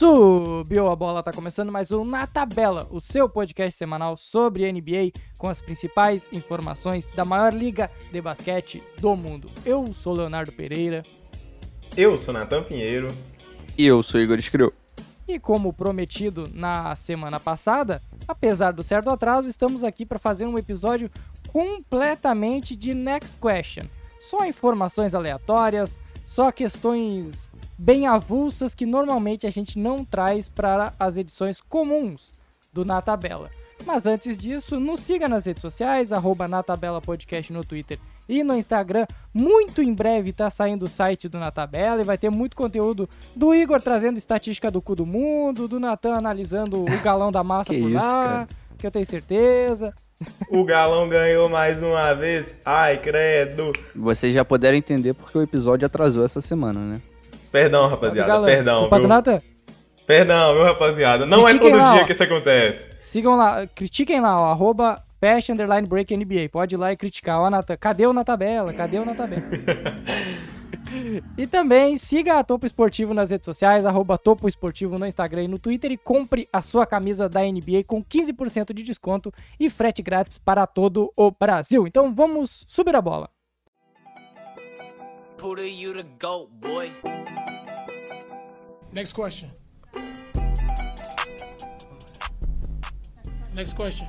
Subiu a bola, tá começando mais um Na Tabela, o seu podcast semanal sobre NBA com as principais informações da maior liga de basquete do mundo. Eu sou Leonardo Pereira. Eu sou Natan Pinheiro. E eu sou Igor Escriu. E como prometido na semana passada, apesar do certo atraso, estamos aqui para fazer um episódio completamente de Next Question. Só informações aleatórias, só questões bem avulsas que normalmente a gente não traz para as edições comuns do Na Tabela. Mas antes disso, nos siga nas redes sociais, arroba Na Tabela Podcast no Twitter e no Instagram. Muito em breve tá saindo o site do Na Tabela e vai ter muito conteúdo do Igor trazendo estatística do cu do mundo, do Natan analisando o galão da massa por isso, lá, cara? que eu tenho certeza. O Galão ganhou mais uma vez. Ai, credo. Vocês já puderam entender porque o episódio atrasou essa semana, né? Perdão, rapaziada. galão. Perdão, viu? Perdão, viu, rapaziada. Não é Critiquem todo lá, dia ó. que isso acontece. Sigam lá, critiquem lá, ó, arroba Fast Underline Break NBA. Pode ir lá e criticar. Ó, Natan, cadê o na tabela? Cadê o na tabela? e também siga a Topo Esportivo nas redes sociais, arroba Topo Esportivo no Instagram e no Twitter e compre a sua camisa da NBA com 15% de desconto e frete grátis para todo o Brasil. Então vamos subir a bola. Who you the goat, boy? Next question. Next question.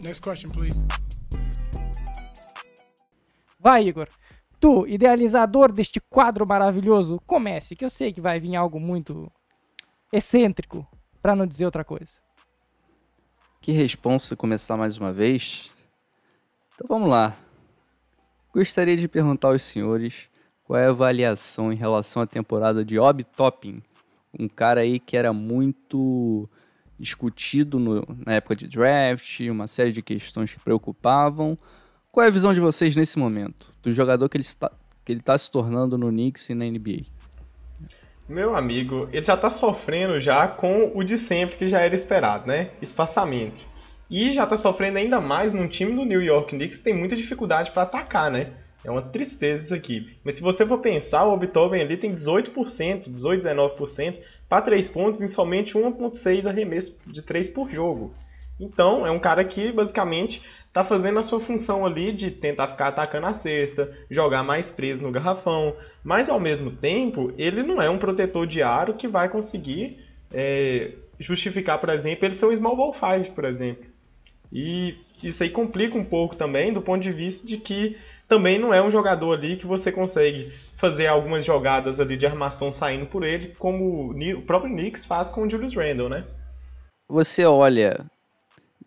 Next question, please. Vai, Igor. Tu, idealizador deste quadro maravilhoso, comece, que eu sei que vai vir algo muito excêntrico, para não dizer outra coisa. Que responsa começar mais uma vez? Então vamos lá. Gostaria de perguntar aos senhores qual é a avaliação em relação à temporada de Obi Toppin, um cara aí que era muito discutido no- na época de draft, uma série de questões que preocupavam. Qual é a visão de vocês nesse momento, do jogador que ele está, que ele está se tornando no Knicks e na NBA? Meu amigo, ele já tá sofrendo já com o de sempre que já era esperado, né? Espaçamento. E já tá sofrendo ainda mais num time do New York Knicks que tem muita dificuldade para atacar, né? É uma tristeza isso aqui. Mas se você for pensar, o Obitoven ali tem 18%, 18, 19% para 3 pontos em somente 1.6 arremesso de 3 por jogo. Então, é um cara que basicamente tá fazendo a sua função ali de tentar ficar atacando a cesta, jogar mais preso no garrafão, mas ao mesmo tempo, ele não é um protetor de aro que vai conseguir é, justificar, por exemplo, ele ser um small ball 5, por exemplo. E isso aí complica um pouco também do ponto de vista de que também não é um jogador ali que você consegue fazer algumas jogadas ali de armação saindo por ele, como o próprio Knicks faz com o Julius Randle, né? Você olha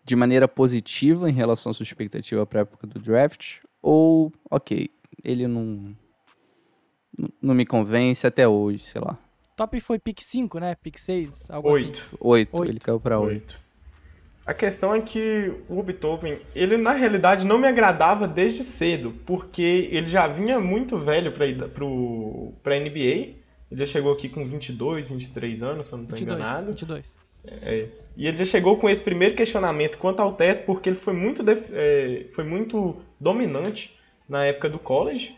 de maneira positiva em relação à sua expectativa para a época do draft? Ou, ok, ele não, não- me convence até hoje, sei lá. Top foi pick 5, né? Pick 6, algo Oito. assim. Oito, Oito. ele caiu para oito. Oito. A questão é que o Beethoven, ele na realidade não me agradava desde cedo, porque ele já vinha muito velho para para NBA. Ele já chegou aqui com 22, 23 anos, se eu não estou 22, enganado. 22. É. E ele já chegou com esse primeiro questionamento quanto ao teto, porque ele foi muito, é, foi muito dominante na época do college,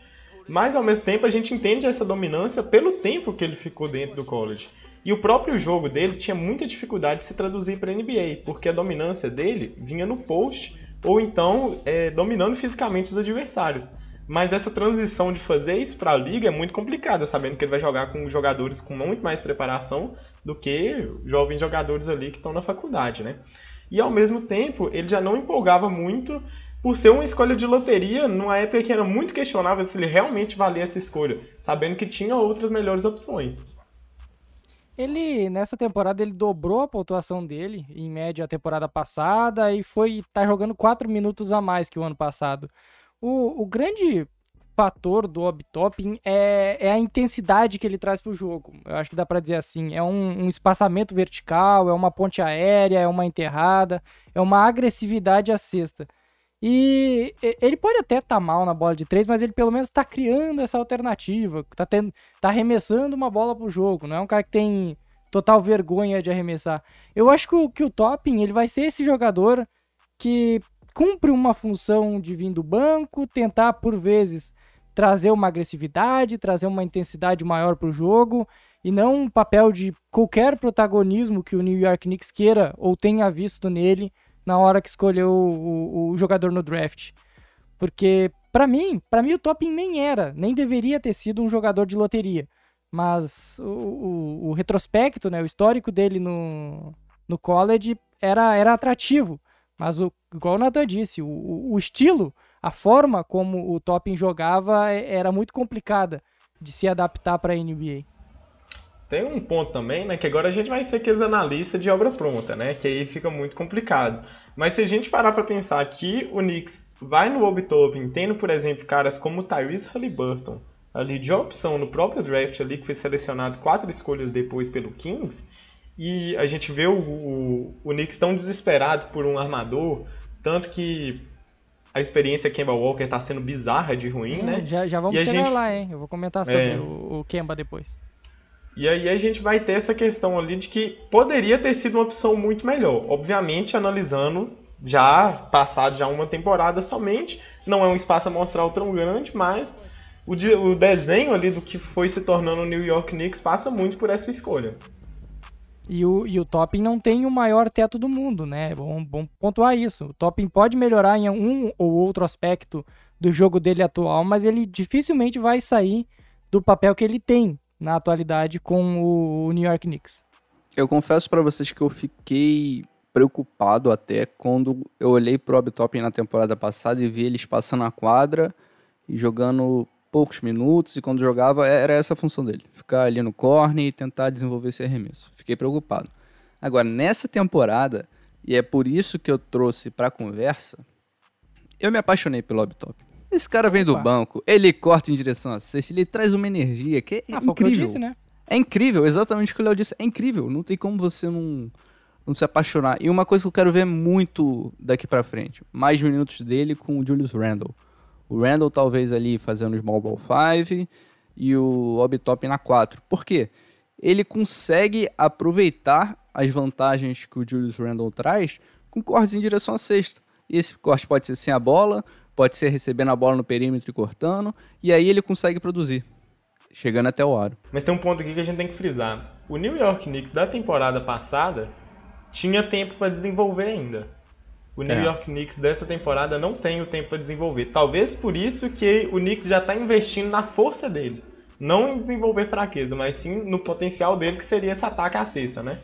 mas ao mesmo tempo a gente entende essa dominância pelo tempo que ele ficou dentro do college. E o próprio jogo dele tinha muita dificuldade de se traduzir para NBA, porque a dominância dele vinha no post ou então é, dominando fisicamente os adversários. Mas essa transição de fazer isso para a liga é muito complicada, sabendo que ele vai jogar com jogadores com muito mais preparação do que jovens jogadores ali que estão na faculdade, né? E ao mesmo tempo, ele já não empolgava muito por ser uma escolha de loteria numa época que era muito questionável se ele realmente valia essa escolha, sabendo que tinha outras melhores opções. Ele, nessa temporada, ele dobrou a pontuação dele, em média, a temporada passada, e foi tá jogando 4 minutos a mais que o ano passado. O, o grande fator do Obtopping é, é a intensidade que ele traz pro jogo. Eu acho que dá pra dizer assim, é um, um espaçamento vertical, é uma ponte aérea, é uma enterrada, é uma agressividade à cesta. E ele pode até estar mal na bola de três, mas ele pelo menos está criando essa alternativa, tá, tendo, tá arremessando uma bola pro jogo, não é um cara que tem total vergonha de arremessar. Eu acho que o, que o Topping ele vai ser esse jogador que cumpre uma função de vir do banco, tentar por vezes trazer uma agressividade, trazer uma intensidade maior pro jogo e não um papel de qualquer protagonismo que o New York Knicks queira ou tenha visto nele na hora que escolheu o, o, o jogador no draft. Porque, para mim, para mim o Toppin nem era, nem deveria ter sido um jogador de loteria. Mas o, o, retrospecto, né, o histórico dele no, no college era, era atrativo. Mas, o, igual o Nathan disse, o, o estilo, a forma como o Toppin jogava é, era muito complicada de se adaptar para a NBA. Tem um ponto também, né, que agora a gente vai ser aqueles analistas de obra pronta, né, que aí fica muito complicado. Mas se a gente parar para pensar que o Knicks vai no Obi-Toppin, tendo, por exemplo, caras como Tyrese Halliburton, ali de opção no próprio draft ali, que foi selecionado quatro escolhas depois pelo Kings, e a gente vê o, o, o Knicks tão desesperado por um armador, tanto que a experiência Kemba Walker está sendo bizarra de ruim, Hum, né? Já, já vamos chegar gente- lá, hein? Eu vou comentar sobre É. o, o Kemba depois. E aí a gente vai ter essa questão ali de que poderia ter sido uma opção muito melhor. Obviamente, analisando já passado já uma temporada somente, não é um espaço amostral tão grande, mas o, de- o desenho ali do que foi se tornando o New York Knicks passa muito por essa escolha. E o, e o Toppin não tem o maior teto do mundo, né? Bom, bom pontuar isso. O Toppin pode melhorar em um ou outro aspecto do jogo dele atual, mas ele dificilmente vai sair do papel que ele tem na atualidade com o New York Knicks. Eu confesso pra vocês que eu fiquei preocupado até quando eu olhei pro Obtopping na temporada passada e vi eles passando a quadra e jogando poucos minutos e quando jogava era essa a função dele, ficar ali no corner e tentar desenvolver esse arremesso. Fiquei preocupado. Agora, nessa temporada, e é por isso que eu trouxe pra conversa, eu me apaixonei pelo Obtopping. Esse cara vem do Opa. banco, ele corta em direção a cesta, ele traz uma energia que é Ah, incrível. disse, né? É incrível, exatamente o que o Léo disse. É incrível, não tem como você não, não se apaixonar. E uma coisa que eu quero ver muito daqui pra frente, mais minutos dele com o Julius Randle. O Randle talvez ali fazendo small ball 5 e o Obitop na 4. Por quê? Ele consegue aproveitar as vantagens que o Julius Randle traz com cortes em direção à cesta. E esse corte pode ser sem a bola, pode ser recebendo a bola no perímetro e cortando, e aí ele consegue produzir, chegando até o aro. Mas tem um ponto aqui que a gente tem que frisar. O New York Knicks da temporada passada tinha tempo para desenvolver ainda. O New É. York Knicks dessa temporada não tem o tempo para desenvolver. Talvez por isso que o Knicks já está investindo na força dele. Não em desenvolver fraqueza, mas sim no potencial dele, que seria esse ataque à cesta, né?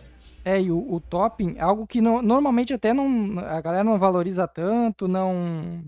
É, e o, o topping, algo que no- normalmente até não, a galera não valoriza tanto, não,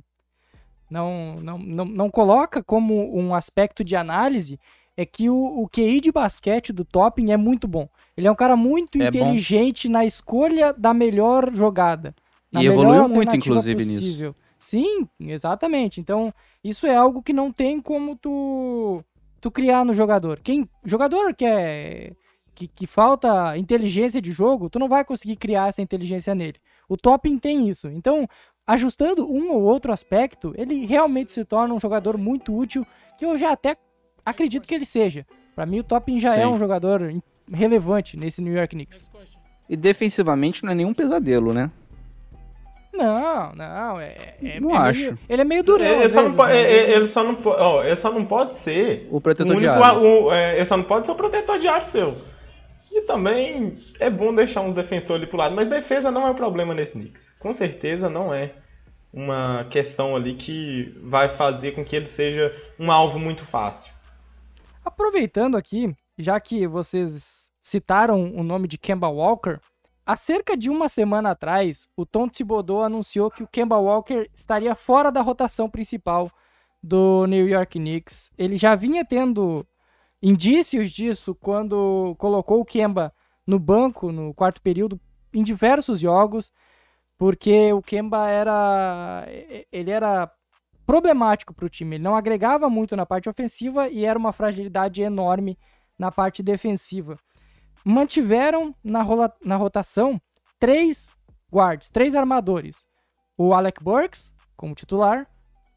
não, não, não, não coloca como um aspecto de análise, é que o, o QI de basquete do topping é muito bom. Ele é um cara muito É bom. inteligente na escolha da melhor jogada. E evoluiu muito, inclusive, nisso. possível. Sim, exatamente. Então, isso é algo que não tem como tu, tu criar no jogador. Quem jogador que é que, que falta inteligência de jogo, tu não vai conseguir criar essa inteligência nele. O Topping tem isso. Então, ajustando um ou outro aspecto, ele realmente se torna um jogador muito útil, que eu já até acredito que ele seja. Pra mim, o Topping já é Sim. um jogador relevante nesse New York Knicks. E defensivamente não é nenhum pesadelo, né? Não, não, é, é- Não é acho. Meio, ele é meio durão. ele, só não pode, né? ele- ele só não po- ó, ele só não pode ser O protetor o de único, aro. o- é, ele só não pode ser o protetor de aro seu. E também é bom deixar um defensor ali pro lado, mas defesa não é o problema nesse Knicks. Com certeza não é uma questão ali que vai fazer com que ele seja um alvo muito fácil. Aproveitando aqui, já que vocês citaram o nome de Kemba Walker, há cerca de uma semana atrás, o Tom Thibodeau anunciou que o Kemba Walker estaria fora da rotação principal do New York Knicks. Ele já vinha tendo indícios disso quando colocou o Kemba no banco no quarto período em diversos jogos, porque o Kemba era ele era problemático para o time. Ele não agregava muito na parte ofensiva e era uma fragilidade enorme na parte defensiva. Mantiveram na, rola- na rotação três guards, três armadores. O Alec Burks, como titular,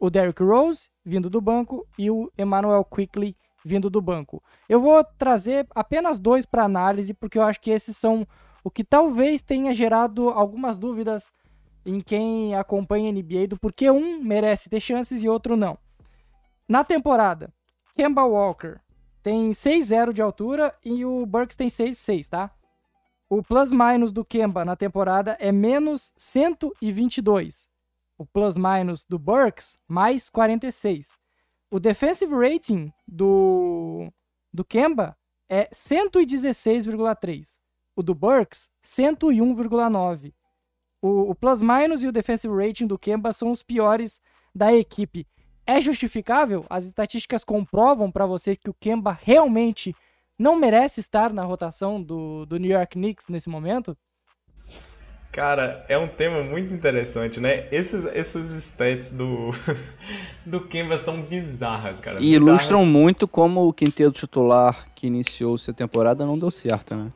o Derrick Rose, vindo do banco, e o Emmanuel Quickly, vindo do banco. Eu vou trazer apenas dois para análise, porque eu acho que esses são o que talvez tenha gerado algumas dúvidas em quem acompanha a NBA do porquê um merece ter chances e outro não. Na temporada, Kemba Walker, tem 6,0 de altura e o Burks tem 6,6, tá? O plus-minus do Kemba na temporada é menos 122. O plus-minus do Burks, mais 46. O defensive rating do, do Kemba é 116,3. O do Burks, 101,9. O, o plus-minus e o defensive rating do Kemba são os piores da equipe. É justificável? As estatísticas comprovam para vocês que o Kemba realmente não merece estar na rotação do, do New York Knicks nesse momento? Cara, é um tema muito interessante, né? Esses, esses stats do, do Kemba são bizarras, cara. E ilustram muito como o quinteto titular que iniciou essa temporada não deu certo, né?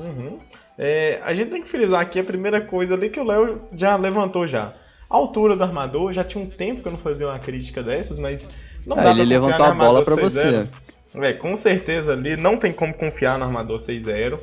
Uhum. É, a gente tem que frisar aqui a primeira coisa ali que o Léo já levantou já. A altura do armador, já tinha um tempo que eu não fazia uma crítica dessas, mas não Ah, dá ele levantou a bola 6-0. você. É, com certeza ali não tem como confiar no armador 6-0.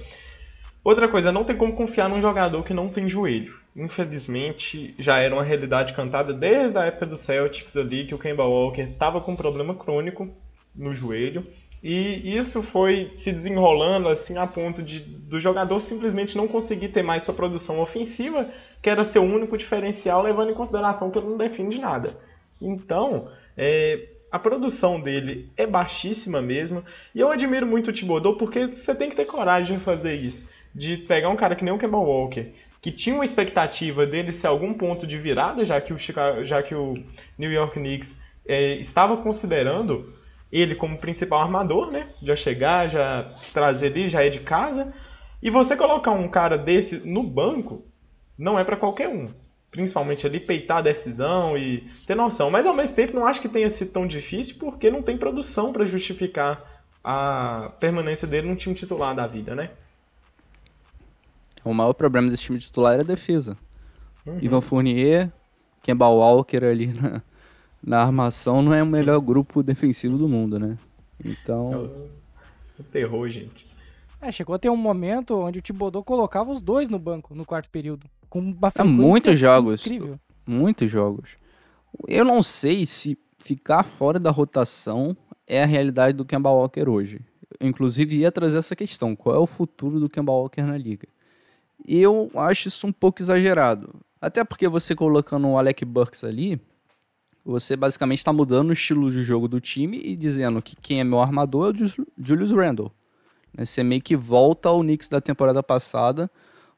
Outra coisa, não tem como confiar num jogador que não tem joelho. Infelizmente, já era uma realidade cantada desde a época do Celtics ali, que o Kemba Walker estava com um problema crônico no joelho. E isso foi se desenrolando assim a ponto de do jogador simplesmente não conseguir ter mais sua produção ofensiva, que era seu único diferencial, levando em consideração que ele não defende nada. Então, é, a produção dele é baixíssima mesmo. E eu admiro muito o Thibodeau porque você tem que ter coragem de fazer isso. De pegar um cara que nem o Kemba Walker, que tinha uma expectativa dele ser algum ponto de virada, já que o, Chicago, já que o New York Knicks é, estava considerando ele como principal armador, né? Já chegar, já trazer ali, já é de casa. E você colocar um cara desse no banco não é para qualquer um. Principalmente ali peitar a decisão e ter noção. Mas ao mesmo tempo não acho que tenha sido tão difícil porque não tem produção para justificar a permanência dele no time titular da vida, né? O maior problema desse time titular era a defesa. Ivan Fournier, Kemba Walker ali na, na armação não é o melhor grupo defensivo do mundo, né? É Então, o, o terror, gente. É, chegou a ter um momento onde o Thibodeau colocava os dois no banco no quarto período. Com uma frequência muitos jogos. Incrível. Muitos jogos. Eu não sei se ficar fora da rotação é a realidade do Kemba Walker hoje. Eu, inclusive, ia trazer essa questão: qual é o futuro do Kemba Walker na liga? Eu acho isso um pouco exagerado. Até porque você colocando o Alec Burks ali, você basicamente está mudando o estilo de jogo do time e dizendo que quem é meu armador é o Julius Randle. Né, Você meio que volta ao Knicks da temporada passada,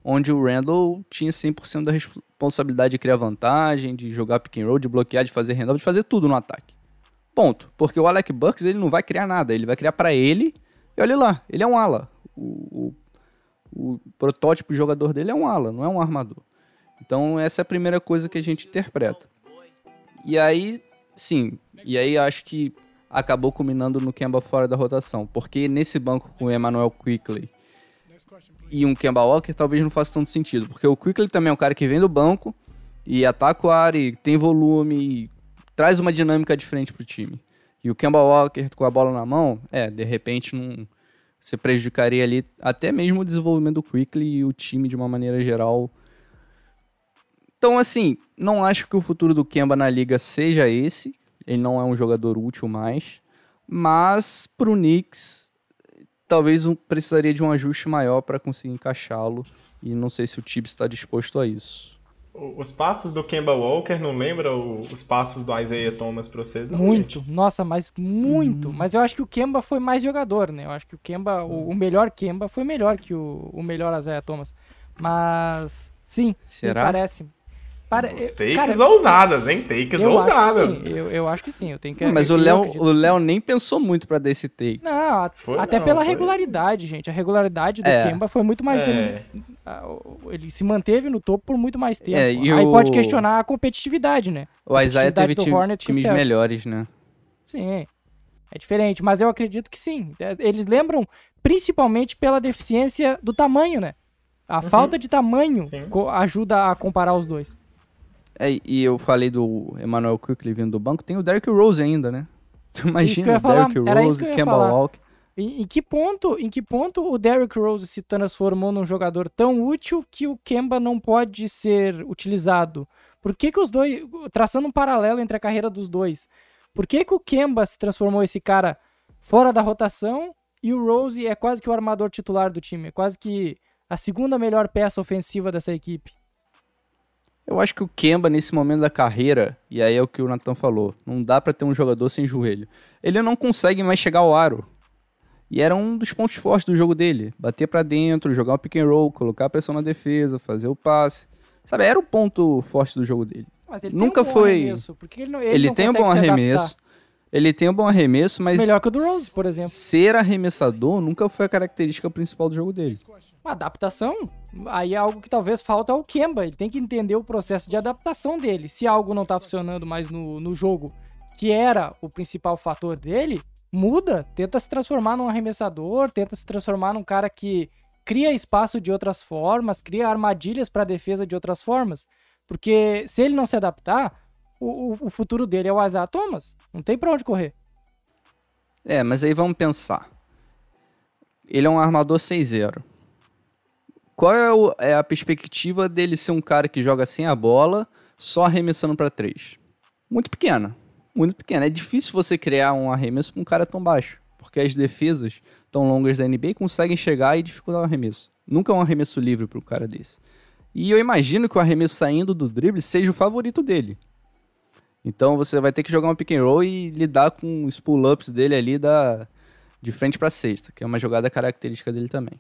onde o Randle tinha 100% da responsabilidade de criar vantagem, de jogar pick and roll, de bloquear, de fazer handoff, de fazer tudo no ataque. Ponto. Porque o Alec Burks ele não vai criar nada, ele vai criar para ele e olha lá, ele é um ala. O, o, o protótipo jogador dele é um ala, não é um armador. Então essa é a primeira coisa que a gente interpreta. E aí, sim, e aí acho que acabou culminando no Kemba fora da rotação, porque nesse banco com o Emmanuel Quickley e um Kemba Walker talvez não faça tanto sentido, porque o Quickley também é um cara que vem do banco e ataca o área, e tem volume, e traz uma dinâmica diferente pro time. E o Kemba Walker com a bola na mão, é, de repente não você prejudicaria ali até mesmo o desenvolvimento do Quickley e o time de uma maneira geral. Então, assim, não acho que o futuro do Kemba na liga seja esse. Ele não é um jogador útil mais. Mas pro Knicks, talvez um, precisaria de um ajuste maior para conseguir encaixá-lo. E não sei se o Tibbs está disposto a isso. Os passos do Kemba Walker não lembra os passos do Isaiah Thomas pra vocês? Não, Muito. gente? Nossa, mas muito. Mas eu acho que o Kemba foi mais jogador, né? Eu acho que o Kemba, o, o melhor Kemba foi melhor que o, o melhor Isaiah Thomas. Mas, sim, sim, Será? parece. Pare... eu- Takes cara, ousadas, hein? Takes eu acho ousadas. que sim. Eu, eu acho que sim. Eu tenho que Mas o Léo, o. Léo nem pensou muito para dar esse take. Não, a- Foi até não, pela foi. regularidade, gente. A regularidade do É. Kemba foi muito mais. É. Ele se manteve no topo por muito mais tempo. É, e Aí o- pode questionar a competitividade, né? O Isaiah teve competitividade do ti- Hornets com o times melhores, né? Sim, é diferente, mas eu acredito que sim. É, Eles lembram principalmente pela deficiência do tamanho, né? A falta de tamanho ajuda a comparar os dois. É, e eu falei do Emmanuel Quickley vindo do banco, tem o Derrick Rose ainda, né? Tu imagina Derrick Rose, Kemba. Walker. Em, em que ponto, em que ponto o Derrick Rose se transformou num jogador tão útil que o Kemba não pode ser utilizado? Por que, que os dois, traçando um paralelo entre a carreira dos dois, por que, que o Kemba se transformou esse cara fora da rotação e o Rose é quase que o armador titular do time, é quase que a segunda melhor peça ofensiva dessa equipe. Eu acho que o Kemba, nesse momento da carreira, e aí é o que o Nathan falou, não dá pra ter um jogador sem joelho. Ele não consegue mais chegar ao aro. E era um dos pontos fortes do jogo dele. Bater pra dentro, jogar um pick and roll, colocar a pressão na defesa, fazer o passe. Sabe, era o ponto forte do jogo dele. Mas ele Nunca tem um bom foi- arremesso, porque ele, não, ele Ele, tem um bom se adaptar. Ele tem um bom arremesso, mas Melhor que o do Rose, por exemplo. ser arremessador nunca foi a característica principal do jogo dele. Uma adaptação, aí é algo que talvez falta ao Kemba. Ele tem que entender o processo de adaptação dele. Se algo não tá funcionando mais no, no jogo, que era o principal fator dele, muda, tenta se transformar num arremessador, tenta se transformar num cara que cria espaço de outras formas, cria armadilhas para defesa de outras formas. Porque se ele não se adaptar, o, o- futuro dele é o Isaiah Thomas. Não tem pra onde correr. É, mas aí vamos pensar. Ele é um armador 6-0. Qual é, o- é a perspectiva dele ser um cara que joga sem a bola, só arremessando pra três? Muito pequena. Muito pequena. É difícil você criar um arremesso com um cara tão baixo. Porque as defesas tão longas da NBA conseguem chegar e dificultar o arremesso. Nunca é um arremesso livre para um cara desse. E eu imagino que o arremesso saindo do drible seja o favorito dele. Então você vai ter que jogar um pick and roll e lidar com os pull-ups dele ali da, de frente para sexta, que é uma jogada característica dele também.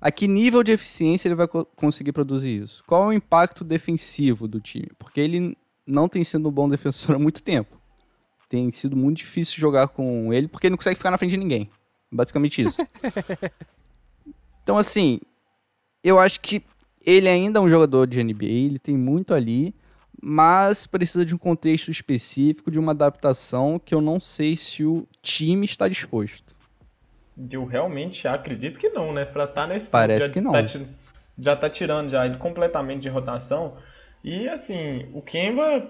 A que nível de eficiência ele vai co- conseguir produzir isso? Qual é o impacto defensivo do time? Porque ele não tem sido um bom defensor há muito tempo. Tem sido muito difícil jogar com ele, porque ele não consegue ficar na frente de ninguém. Basicamente isso. então, assim, eu acho que ele ainda é um jogador de NBA, ele tem muito ali, mas precisa de um contexto específico, de uma adaptação que eu não sei se o time está disposto. Eu realmente acredito que não, né? Pra estar nesse ponto, Parece já que não. Tá, já tá tirando já ele completamente de rotação. E assim, o Kemba,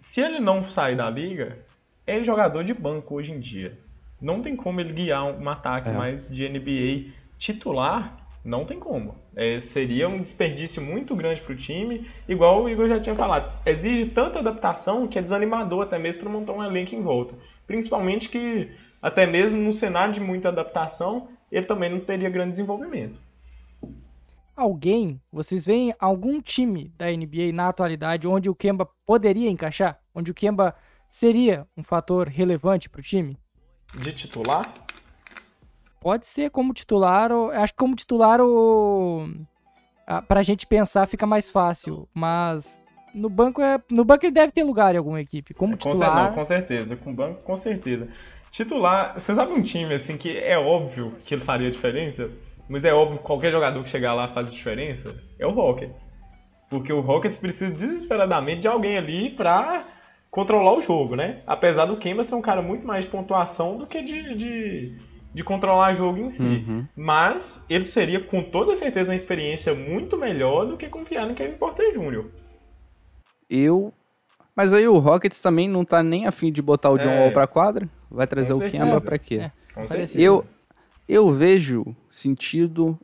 se ele não sair da liga, é jogador de banco hoje em dia. Não tem como ele guiar um ataque É. mais de NBA titular, não tem como. É, seria um desperdício muito grande pro time, igual o Igor já tinha falado. Exige tanta adaptação que é desanimador até mesmo para montar um elenco em volta. Principalmente que até mesmo num cenário de muita adaptação, ele também não teria grande desenvolvimento. Alguém, vocês veem algum time da NBA na atualidade onde o Kemba poderia encaixar? Onde o Kemba seria um fator relevante pro time? De titular, Pode ser como titular, ou, acho que como titular o a- pra gente pensar fica mais fácil, mas no banco é, no banco ele deve ter lugar em alguma equipe. Como com, cer- titular, não, com certeza, com banco, com certeza. Titular, você sabe um time assim que é óbvio que ele faria diferença, mas é óbvio que qualquer jogador que chegar lá faz diferença? É o Rockets. Porque o Rockets precisa desesperadamente de alguém ali pra controlar o jogo, né? Apesar do Kemba ser um cara muito mais de pontuação do que de, de, de controlar o jogo em si. Uhum. Mas ele seria com toda certeza uma experiência muito melhor do que confiar no Kevin Porter Jr. Eu. Mas aí o Rockets também não tá nem afim de botar o John É. Wall pra quadra. Vai trazer Com o certeza. Kemba pra quê? É. Eu, eu vejo sentido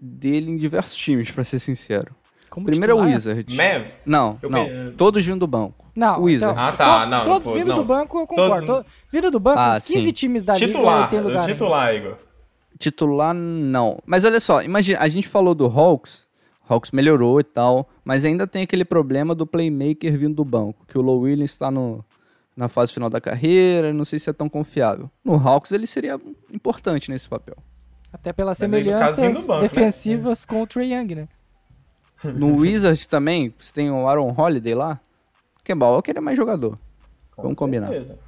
dele em diversos times, pra ser sincero. Como Primeiro é o titular? Wizards. Mavs? Não, Eu não. pe- Todos vindo do banco. Não, Wizards. então, Ah, tá, to- não, todos pô, vindo não. do banco eu concordo. Todos- To- Vindo do banco, Ah, os 15 sim. times da liga Titular, tem lugar. ainda. titular, Igor. Titular, não. Mas olha só, imagina, a gente falou do Hawks, Hawks melhorou e tal, mas ainda tem aquele problema do playmaker vindo do banco, que o Low Williams está no, na fase final da carreira, não sei se é tão confiável. No Hawks ele seria importante nesse papel. Até pelas semelhanças banco, né? defensivas com o Trae Young, né? No Wizards também, você tem o Aaron Holiday lá, Kemba Walker é mais jogador. Com Vamos combinar. certeza.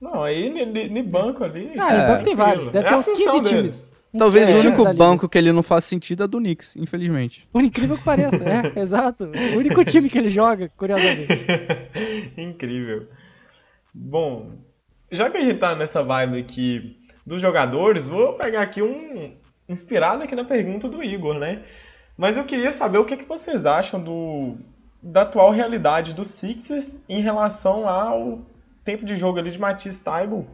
Não, aí ni banco ali. Ah, no banco tem vários. Deve É ter uns função 15 dele. times. Talvez 15 o único banco que ele não faz sentido é do Knicks, infelizmente. Por incrível que pareça, é, exato. O único time que ele joga, curiosamente. Incrível. Bom, já que a gente tá nessa vibe aqui dos jogadores, vou pegar aqui um inspirado aqui na pergunta do Igor, né? Mas eu queria saber o que, que vocês acham do da atual realidade do Sixers em relação ao tempo de jogo ali de Matisse Taibo,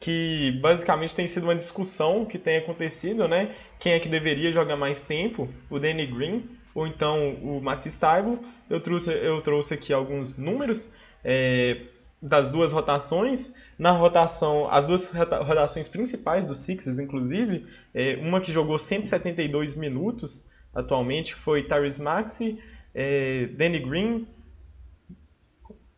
que basicamente tem sido uma discussão que tem acontecido, né? Quem é que deveria jogar mais tempo, o Danny Green ou então o Matisse Taibo. Eu trouxe, eu trouxe aqui alguns números é, das duas rotações. Na rotação, as duas rota- rotações principais do Sixers, inclusive, é, uma que jogou 172 minutos atualmente foi Tyrese Maxey, é, Danny Green,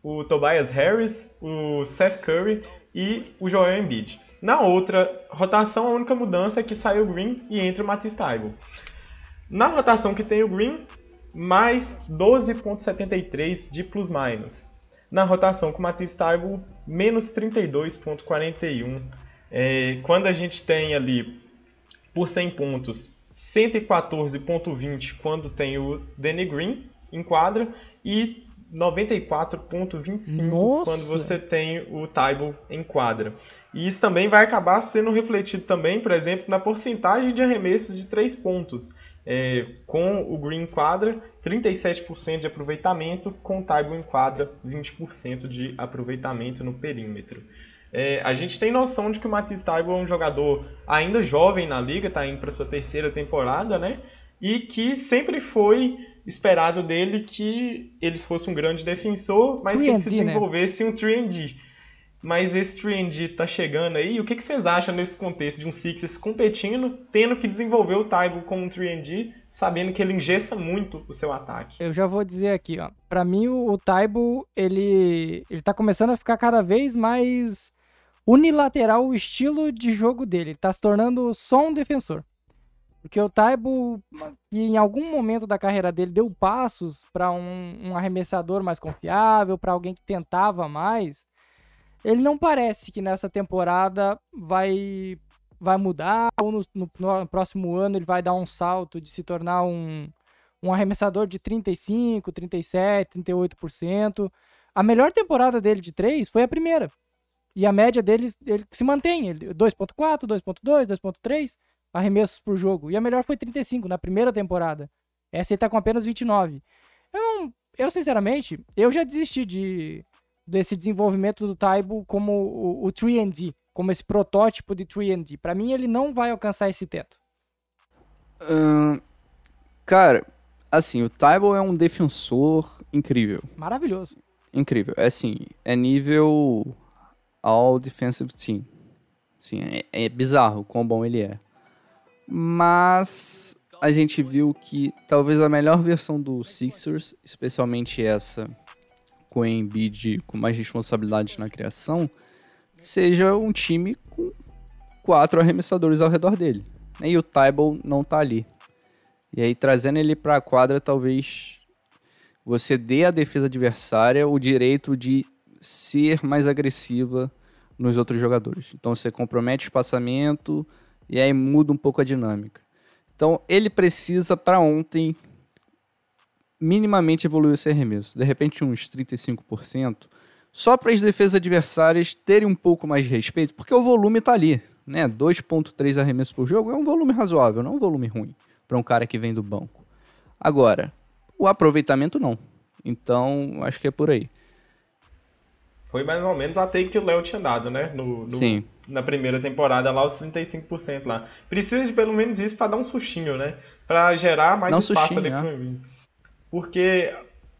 o Tobias Harris, o Seth Curry e o Joel Embiid. Na outra rotação, a única mudança é que saiu o Green e entra o Matisse Thybulle. Na rotação que tem o Green, mais 12.73 de plus-minus. Na rotação com o Matisse Thybulle, menos 32.41. É, quando a gente tem ali, por 100 pontos, 114.20 quando tem o Danny Green em quadra e 94.25 Nossa! quando você tem o Tybal em quadra. E isso também vai acabar sendo refletido também, por exemplo, na porcentagem de arremessos de 3 pontos. É, com o Green em quadra, 37% de aproveitamento, com o Tybal em quadra, 20% de aproveitamento no perímetro. É, a gente tem noção de que o Matisse Tybal é um jogador ainda jovem na liga, está indo para sua terceira temporada, né? E que sempre foi esperado dele que ele fosse um grande defensor, mas que ele se 3&D, né? desenvolvesse um 3D. Mas esse 3D tá chegando aí. O que, que vocês acham nesse contexto de um Sixers competindo, tendo que desenvolver o Tybal como um 3D, sabendo que ele engessa muito o seu ataque? Eu já vou dizer aqui, ó. Pra mim, o, o Taibo, ele, ele tá começando a ficar cada vez mais unilateral o estilo de jogo dele. Ele tá se tornando só um defensor. Porque o Taibo, em algum momento da carreira dele, deu passos pra um, um arremessador mais confiável, pra alguém que tentava mais. Ele não parece que nessa temporada vai, vai mudar, ou no, no- no próximo ano ele vai dar um salto de se tornar um, um arremessador de 35, 37, 38%. A melhor temporada dele de 3 foi a primeira. E a média deles ele se mantém, ele- 2.4, 2.2, 2.3 arremessos por jogo. E a melhor foi 35 na primeira temporada. Essa ele tá com apenas 29. Eu, não- eu sinceramente, eu já desisti de desse desenvolvimento do Taibo como o, o 3D, como esse protótipo de 3D. Pra mim ele não vai alcançar esse teto. Ahn, cara, assim, o Tybal é um defensor incrível. Maravilhoso. Incrível. É assim, é nível All Defensive Team. Sim, é, é bizarro quão bom ele é. Mas a gente viu que talvez a melhor versão do Sixers, especialmente essa com o Embiid com mais responsabilidade na criação, seja um time com quatro arremessadores ao redor dele. né? E o Tybal não tá ali. E aí trazendo ele pra quadra, talvez você dê à defesa adversária o direito de ser mais agressiva nos outros jogadores. Então você compromete o espaçamento e aí muda um pouco a dinâmica. Então ele precisa para ontem minimamente evoluir esse arremesso. De repente uns 35%, só para as defesas adversárias terem um pouco mais de respeito, porque o volume tá ali, né? 2.3 arremessos por jogo é um volume razoável, não é um volume ruim para um cara que vem do banco. Agora, o aproveitamento não. Então, acho que é por aí. Foi mais ou menos a take que o Léo tinha dado, né? No, no- Sim. Na primeira temporada lá, os 35% lá. Precisa de pelo menos isso pra dar um sustinho, né? Pra gerar mais um espaço sustinho, ali é. pro Embiid. Porque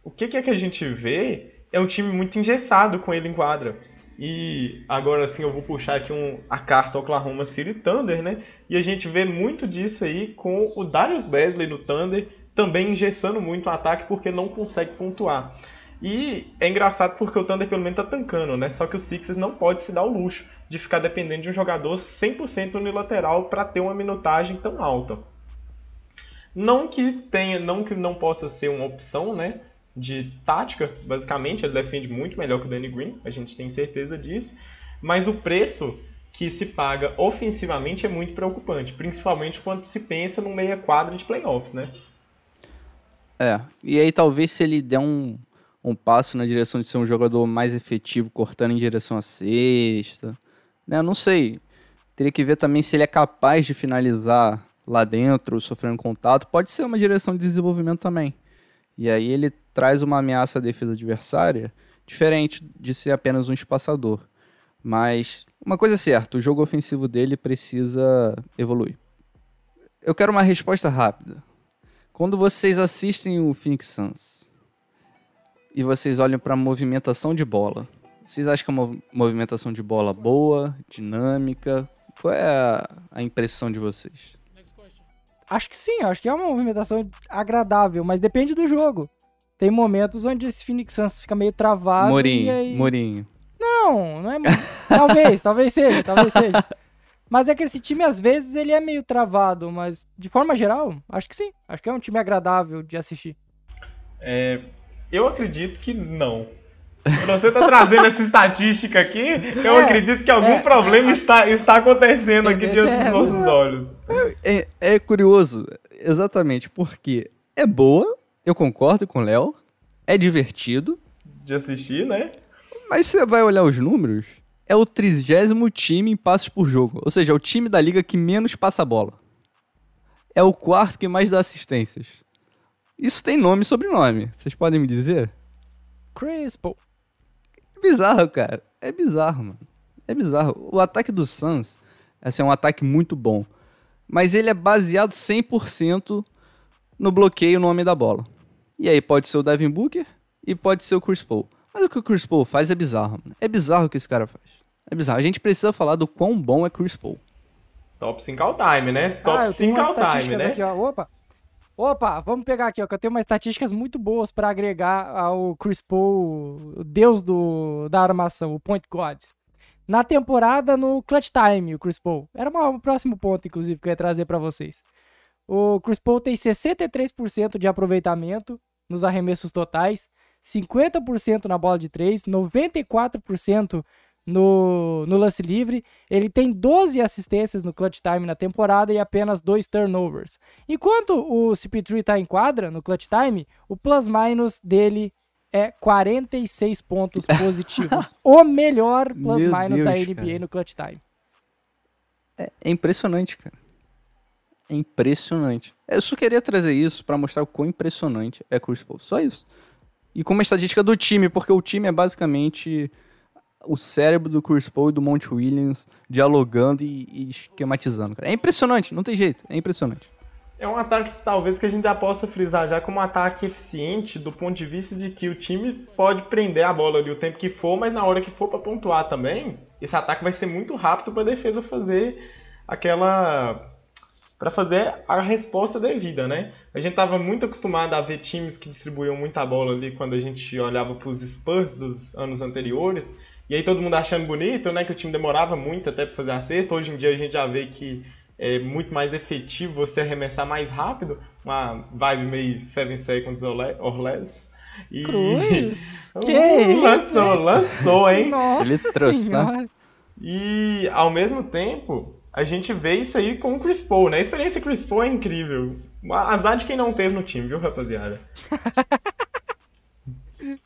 o que, que é que a gente vê é um time muito engessado com ele em quadra. E agora sim eu vou puxar aqui um, a carta Oklahoma City Thunder, né? E a gente vê muito disso aí com o Darius Besley no Thunder também engessando muito o ataque porque não consegue pontuar. E é engraçado porque o Thunder pelo menos tá tancando, né? Só que o Sixers não pode se dar o luxo de ficar dependendo de um jogador 100% unilateral para ter uma minutagem tão alta. Não que tenha, não que não possa ser uma opção, né? De tática, basicamente, ele defende muito melhor que o Danny Green, a gente tem certeza disso. Mas o preço que se paga ofensivamente é muito preocupante, principalmente quando se pensa num meia quadra de playoffs, né? É, e aí talvez se ele der um, um passo na direção de ser um jogador mais efetivo, cortando em direção à cesta, né? Eu não sei. Teria que ver também se ele é capaz de finalizar lá dentro, sofrendo contato. Pode ser uma direção de desenvolvimento também. E aí ele traz uma ameaça à defesa adversária diferente de ser apenas um espaçador. Mas uma coisa é certa, o jogo ofensivo dele precisa evoluir. Eu quero uma resposta rápida. Quando vocês assistem o Phoenix Suns e vocês olham para a movimentação de bola, Vocês acham que é uma movimentação de bola boa, dinâmica? Qual é a, a impressão de vocês? Acho que sim, acho que é uma movimentação agradável, mas depende do jogo. Tem momentos onde esse Phoenix Suns fica meio travado. Morinho, e aí... Morinho. Não, não é. talvez, talvez seja, talvez seja. Mas é que esse time, às vezes, ele é meio travado, mas de forma geral, acho que sim. Acho que é um time agradável de assistir. É, eu acredito que não. Você tá trazendo essa estatística aqui, eu É, acredito que algum é, problema a- está, está acontecendo aqui Tendência diante é dos nossos olhos. É, é curioso, exatamente, porque é boa, eu concordo com o Léo, é divertido, De assistir, né? mas você vai olhar os números, é o trigésimo time em passos por jogo. Ou seja, é o time da liga que menos passa a bola. É o quarto que mais dá assistências. Isso tem nome e sobrenome. Vocês podem me dizer? Chris Paul. É bizarro, cara. É bizarro, mano. É bizarro. O ataque do Suns assim, é um ataque muito bom. Mas ele é baseado 100% no bloqueio no homem da bola. E aí pode ser o Devin Booker e pode ser o Chris Paul. Mas o que o Chris Paul faz é bizarro, mano. É bizarro o que esse cara faz. É bizarro. A gente precisa falar do quão bom é Chris Paul. Top 5 all time, né? Top ah, eu tenho 5 umas all time, né? aqui, ó. Opa! Opa, vamos pegar aqui, ó, que eu tenho umas estatísticas muito boas pra agregar ao Chris Paul, o deus do, da armação, o Point God. Na temporada, no Clutch Time, o Chris Paul. Era o próximo ponto, inclusive, que eu ia trazer pra vocês. O Chris Paul tem 63% de aproveitamento nos arremessos totais, 50% na bola de 3, 94% no, no lance livre. Ele tem 12 assistências no clutch time na temporada e apenas 2 turnovers. Enquanto o CP3 está em quadra no clutch time, o plus-minus dele é 46 pontos positivos. o melhor plus-minus Meu da Deus, NBA cara. no clutch time. É, é impressionante, cara. É impressionante. Eu só queria trazer isso pra mostrar o quão impressionante é Chris Paul. Só isso. E como a estatística do time, porque o time é basicamente o cérebro do Chris Paul e do Monte Williams dialogando e, e esquematizando. Cara. É impressionante, não tem jeito. É impressionante. É um ataque talvez que a gente já possa frisar já como um ataque eficiente do ponto de vista de que o time pode prender a bola ali o tempo que for, mas na hora que for pra pontuar também, esse ataque vai ser muito rápido pra defesa fazer aquela Pra fazer a resposta devida, né? A gente tava muito acostumado a ver times que distribuíam muita bola ali quando a gente olhava pros Spurs dos anos anteriores, e aí todo mundo achando bonito, né, que o time demorava muito até pra fazer a cesta. Hoje em dia a gente já vê que é muito mais efetivo você arremessar mais rápido, uma vibe meio 7 seconds or le- or less. E... Cruz! Uh, que isso? lançou, hein? lançou, hein? Nossa Ele trouxe, tá? E ao mesmo tempo, a gente vê isso aí com o Chris Paul, né? A experiência Chris Paul é incrível. Azar de quem não teve no time, viu, rapaziada?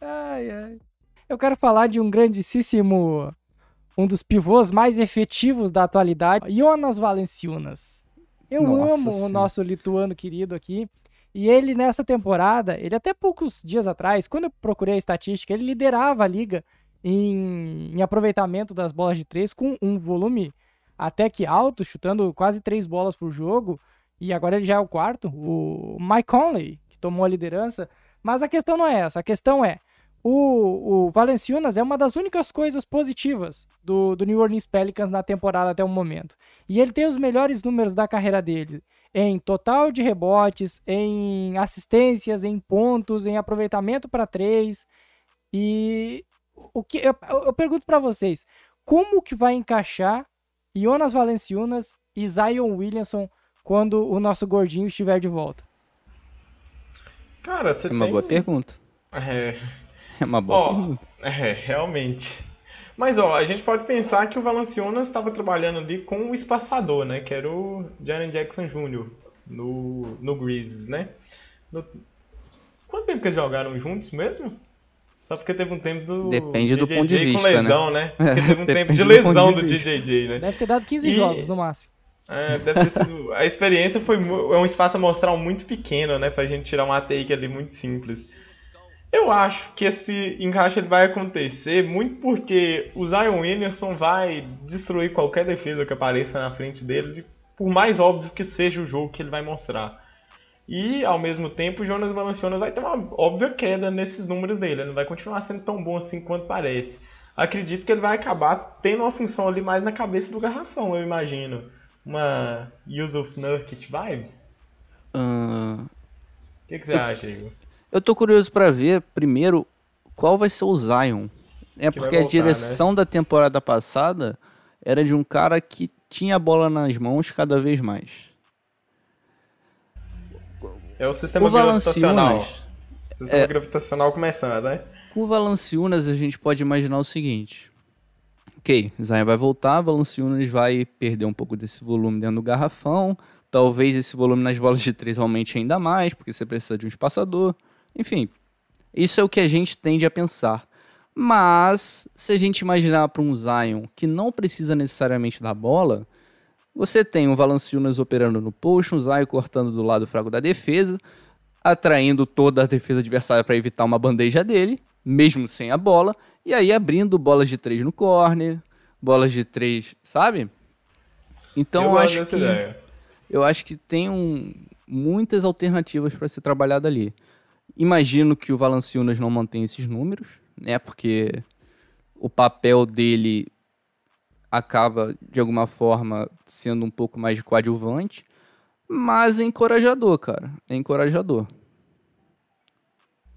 Ai, ai. Eu quero falar de um grandíssimo, um dos pivôs mais efetivos da atualidade, Jonas Valanciunas. Eu Nossa amo o Senhora. nosso lituano querido aqui. E ele, nessa temporada, ele até poucos dias atrás, quando eu procurei a estatística, ele liderava a liga em, em aproveitamento das bolas de três, com um volume até que alto, chutando quase três bolas por jogo. E agora ele já é o quarto, o Mike Conley, que tomou a liderança. Mas a questão não é essa, a questão é, o, o Valenciunas é uma das únicas coisas positivas do, do New Orleans Pelicans na temporada até o momento. E ele tem os melhores números da carreira dele em total de rebotes, em assistências, em pontos, em aproveitamento para três. E o que eu, eu- pergunto para vocês, como que vai encaixar Jonas Valenciunas e Zion Williamson quando o nosso gordinho estiver de volta? Cara, você É uma tem... boa pergunta. É, É uma boa Ó, pergunta. é, realmente. Mas, ó, a gente pode pensar que o Valanciunas estava trabalhando ali com o espaçador, né? Que era o Jaren Jackson Jr. no, no Grizzlies, né? No- Quanto tempo que eles jogaram juntos mesmo? Só porque teve um tempo do Depende do DJJ ponto de com vista, né? lesão, né? Porque teve um tempo de do lesão de do vista. DJJ, né? Deve ter dado 15 E- jogos no máximo. É, deve ter sido. A experiência foi é um espaço amostral muito pequeno, né? Pra gente tirar uma take ali muito simples. Eu acho que esse encaixe ele vai acontecer muito porque o Zion Williamson vai destruir qualquer defesa que apareça na frente dele, por mais óbvio que seja o jogo que ele vai mostrar. E, ao mesmo tempo, o Jonas Valanciunas vai ter uma óbvia queda nesses números dele. Ele não vai continuar sendo tão bom assim quanto parece. acredito que ele vai acabar tendo uma função ali mais na cabeça do garrafão, eu imagino. Uma Yusuf Nurkic vibes? Ah, O que, que você acha, Igor? Eu tô curioso pra ver, primeiro, qual vai ser o Zion. É Que porque a voltar, direção da temporada passada era de um cara que tinha a bola nas mãos cada vez mais. É o sistema O gravitacional. Valanciunas, Sistema é- gravitacional começando, né? com o Valanciunas a gente pode imaginar o seguinte. Ok, Zion vai voltar, Valanciunas vai perder um pouco desse volume dentro do garrafão, talvez esse volume nas bolas de três aumente ainda mais, porque você precisa de um espaçador. Enfim, isso é o que a gente tende a pensar. Mas, se a gente imaginar para um Zion que não precisa necessariamente da bola, você tem o Valanciunas operando no post, um Zion cortando do lado fraco da defesa, atraindo toda a defesa adversária para evitar uma bandeja dele, mesmo sem a bola, e aí abrindo bolas de três no corner, bolas de três, sabe? Então eu acho que ideia. eu acho que tem um- muitas alternativas para ser trabalhado ali. Imagino que o Valanciunas não mantém esses números, né? Porque o papel dele acaba, de alguma forma, sendo um pouco mais de coadjuvante. Mas é encorajador, cara. É encorajador.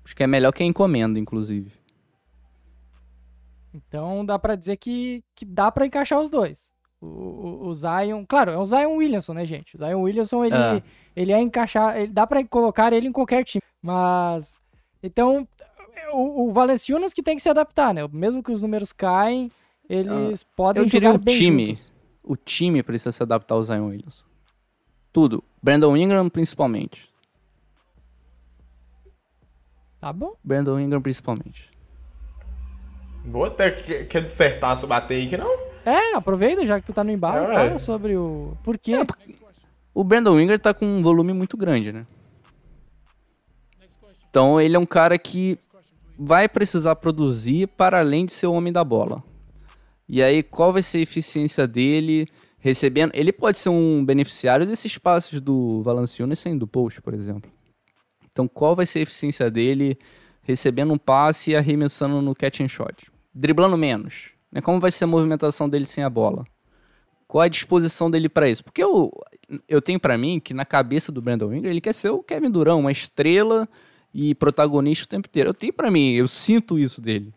Acho que é melhor que a encomenda, inclusive. Então dá pra dizer que, que dá pra encaixar os dois. O, o, o Zion, claro, é o Zion Williamson, né, gente? O Zion Williamson, ele É. ele é encaixar, ele dá pra colocar ele em qualquer time, mas então o, o Valanciunas que tem que se adaptar, né? Mesmo que os números caem, eles podem Ah, Eu diria o time. juntos. O time precisa se adaptar ao Zion Williams. Tudo. Brandon Ingram, principalmente. Tá bom? Brandon Ingram, principalmente. Vou até que, que dissertar sobre a take, não? É, aproveita já que tu tá no embalo, É, fala ué. sobre o por quê. O Brandon Ingram tá com um volume muito grande, né? Então ele é um cara que vai precisar produzir para além de ser o homem da bola. E aí, qual vai ser a eficiência dele recebendo? Ele pode ser um beneficiário desses passes do Valanciunas saindo do post, por exemplo. Então, qual vai ser a eficiência dele recebendo um passe e arremessando no catch and shot? Driblando menos. Né? Como vai ser a movimentação dele sem a bola? Qual a disposição dele para isso? Porque eu, eu tenho para mim que na cabeça do Brandon Ingram ele quer ser o Kevin Durant, uma estrela e protagonista o tempo inteiro. Eu tenho para mim, eu sinto isso dele.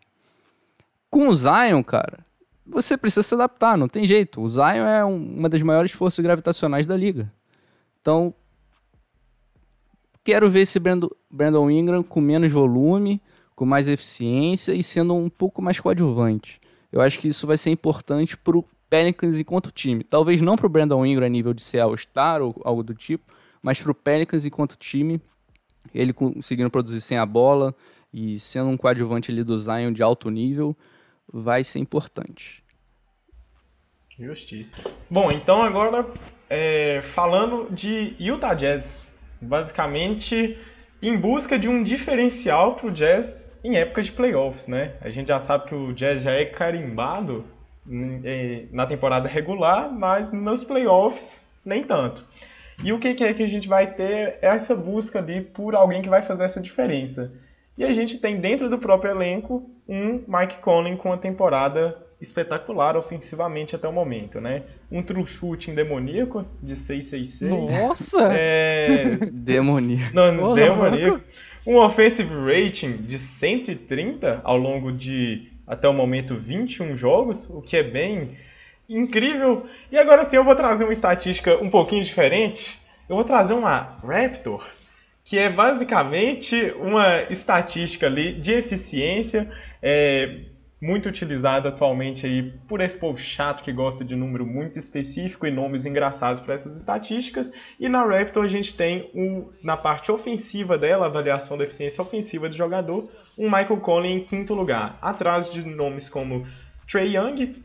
Com o Zion, cara, você precisa se adaptar, não tem jeito. O Zion é um- uma das maiores forças gravitacionais da liga. Então, quero ver esse Brandon, Brandon Ingram com menos volume, com mais eficiência e sendo um pouco mais coadjuvante. Eu acho que isso vai ser importante pro Pelicans enquanto time. Talvez não pro Brandon Ingram a nível de ser All-Star ou algo do tipo, mas pro Pelicans enquanto time, ele conseguindo produzir sem a bola e sendo um coadjuvante ali do Zion de alto nível, vai ser importante. Justiça. Bom, então agora é, falando de Utah Jazz, basicamente em busca de um diferencial para o Jazz em épocas de playoffs, né? A gente já sabe que o Jazz já é carimbado na temporada regular, mas nos playoffs nem tanto. E o que, que é que a gente vai ter é essa busca ali por alguém que vai fazer essa diferença. E a gente tem dentro do próprio elenco um Mike Conley com uma temporada espetacular ofensivamente até o momento, né? Um true shooting demoníaco de 666. Nossa! É, Demoníaco. não, Ô, demoníaco. louco. Um offensive rating de 130 ao longo de até o momento 21 jogos, o que é bem incrível. E agora sim eu vou trazer uma estatística um pouquinho diferente. Eu vou trazer uma Raptor, que é basicamente uma estatística ali de eficiência, é, muito utilizada atualmente aí por esse povo chato que gosta de número muito específico e nomes engraçados para essas estatísticas. E na Raptor a gente tem um, na parte ofensiva dela, avaliação da eficiência ofensiva do jogador, um Michael Conley em quinto lugar, atrás de nomes como Trey Young,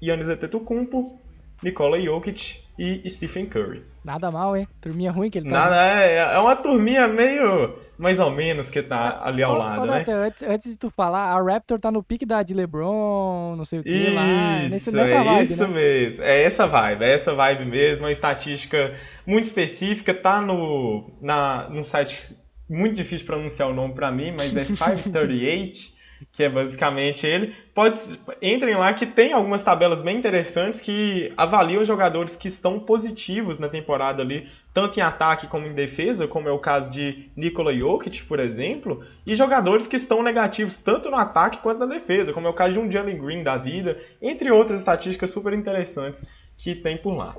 Giannis Antetokounmpo, Nikola Jokic e Stephen Curry. Nada mal, hein? Turminha ruim que ele tá. Nada, é, é uma turminha meio mais ou menos que tá ali ao Ô, lado, ô, né? Nathan, antes, antes de tu falar, a Raptor tá no pique da de LeBron, não sei o que lá. Nesse, Isso, nessa é vibe, isso né? mesmo. É essa vibe, é essa vibe mesmo. Uma estatística muito específica. Tá no, na, num site muito difícil de pronunciar o nome pra mim, mas é 538. que é basicamente ele. Pode, entrem lá que tem algumas tabelas bem interessantes que avaliam jogadores que estão positivos na temporada ali, tanto em ataque como em defesa, como é o caso de Nikola Jokic, por exemplo, e jogadores que estão negativos tanto no ataque quanto na defesa, como é o caso de um Jalen Green da vida, entre outras estatísticas super interessantes que tem por lá.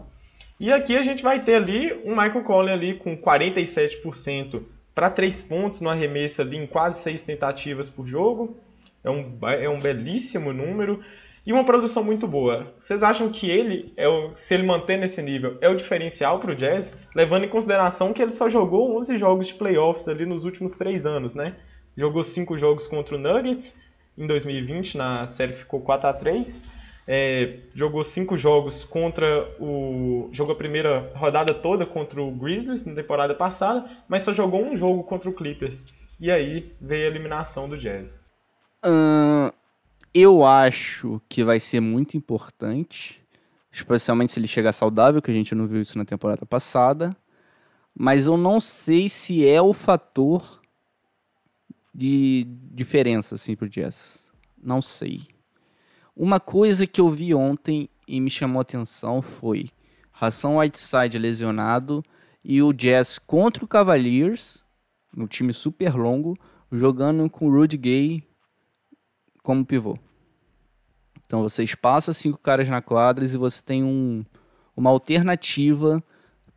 E aqui a gente vai ter ali um Michael Conley ali com 47% para 3 pontos no arremesso ali em quase 6 tentativas por jogo, é um, é um belíssimo número. E uma produção muito boa. Vocês acham que ele, é o, se ele manter nesse nível, é o diferencial para o Jazz? Levando em consideração que ele só jogou 11 jogos de playoffs ali nos últimos 3 anos, né? Jogou 5 jogos contra o Nuggets em 2020, na série ficou 4 a 3 é, Jogou 5 jogos contra o... Jogou a primeira rodada toda contra o Grizzlies na temporada passada, mas só jogou um jogo contra o Clippers. E aí veio a eliminação do Jazz. Eu acho que vai ser muito importante, especialmente se ele chegar saudável, que a gente não viu isso na temporada passada. Mas eu não sei se é o fator de diferença assim pro Jazz. Não sei. Uma coisa que eu vi ontem e me chamou a atenção foi Ração Whiteside lesionado e o Jazz contra o Cavaliers, no time super longo, jogando com o Rudy Gay como pivô. Então você espaça cinco caras na quadra e você tem um, uma alternativa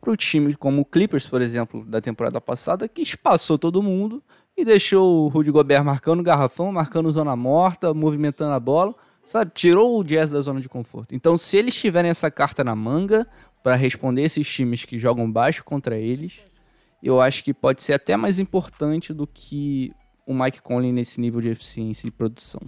para o time como o Clippers, por exemplo, da temporada passada, que espaçou todo mundo e deixou o Rudy Gobert marcando garrafão, marcando zona morta, movimentando a bola, sabe? Tirou o Jazz da zona de conforto. Então, se eles tiverem essa carta na manga para responder esses times que jogam baixo contra eles, eu acho que pode ser até mais importante do que o Mike Conley nesse nível de eficiência e produção.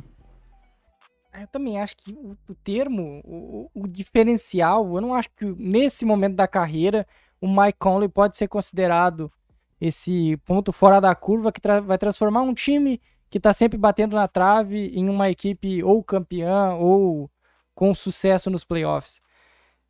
É, eu também acho que o, o termo, o, o, diferencial, eu não acho que nesse momento da carreira o Mike Conley pode ser considerado esse ponto fora da curva que tra vai transformar um time que está sempre batendo na trave em uma equipe ou campeã ou com sucesso nos playoffs.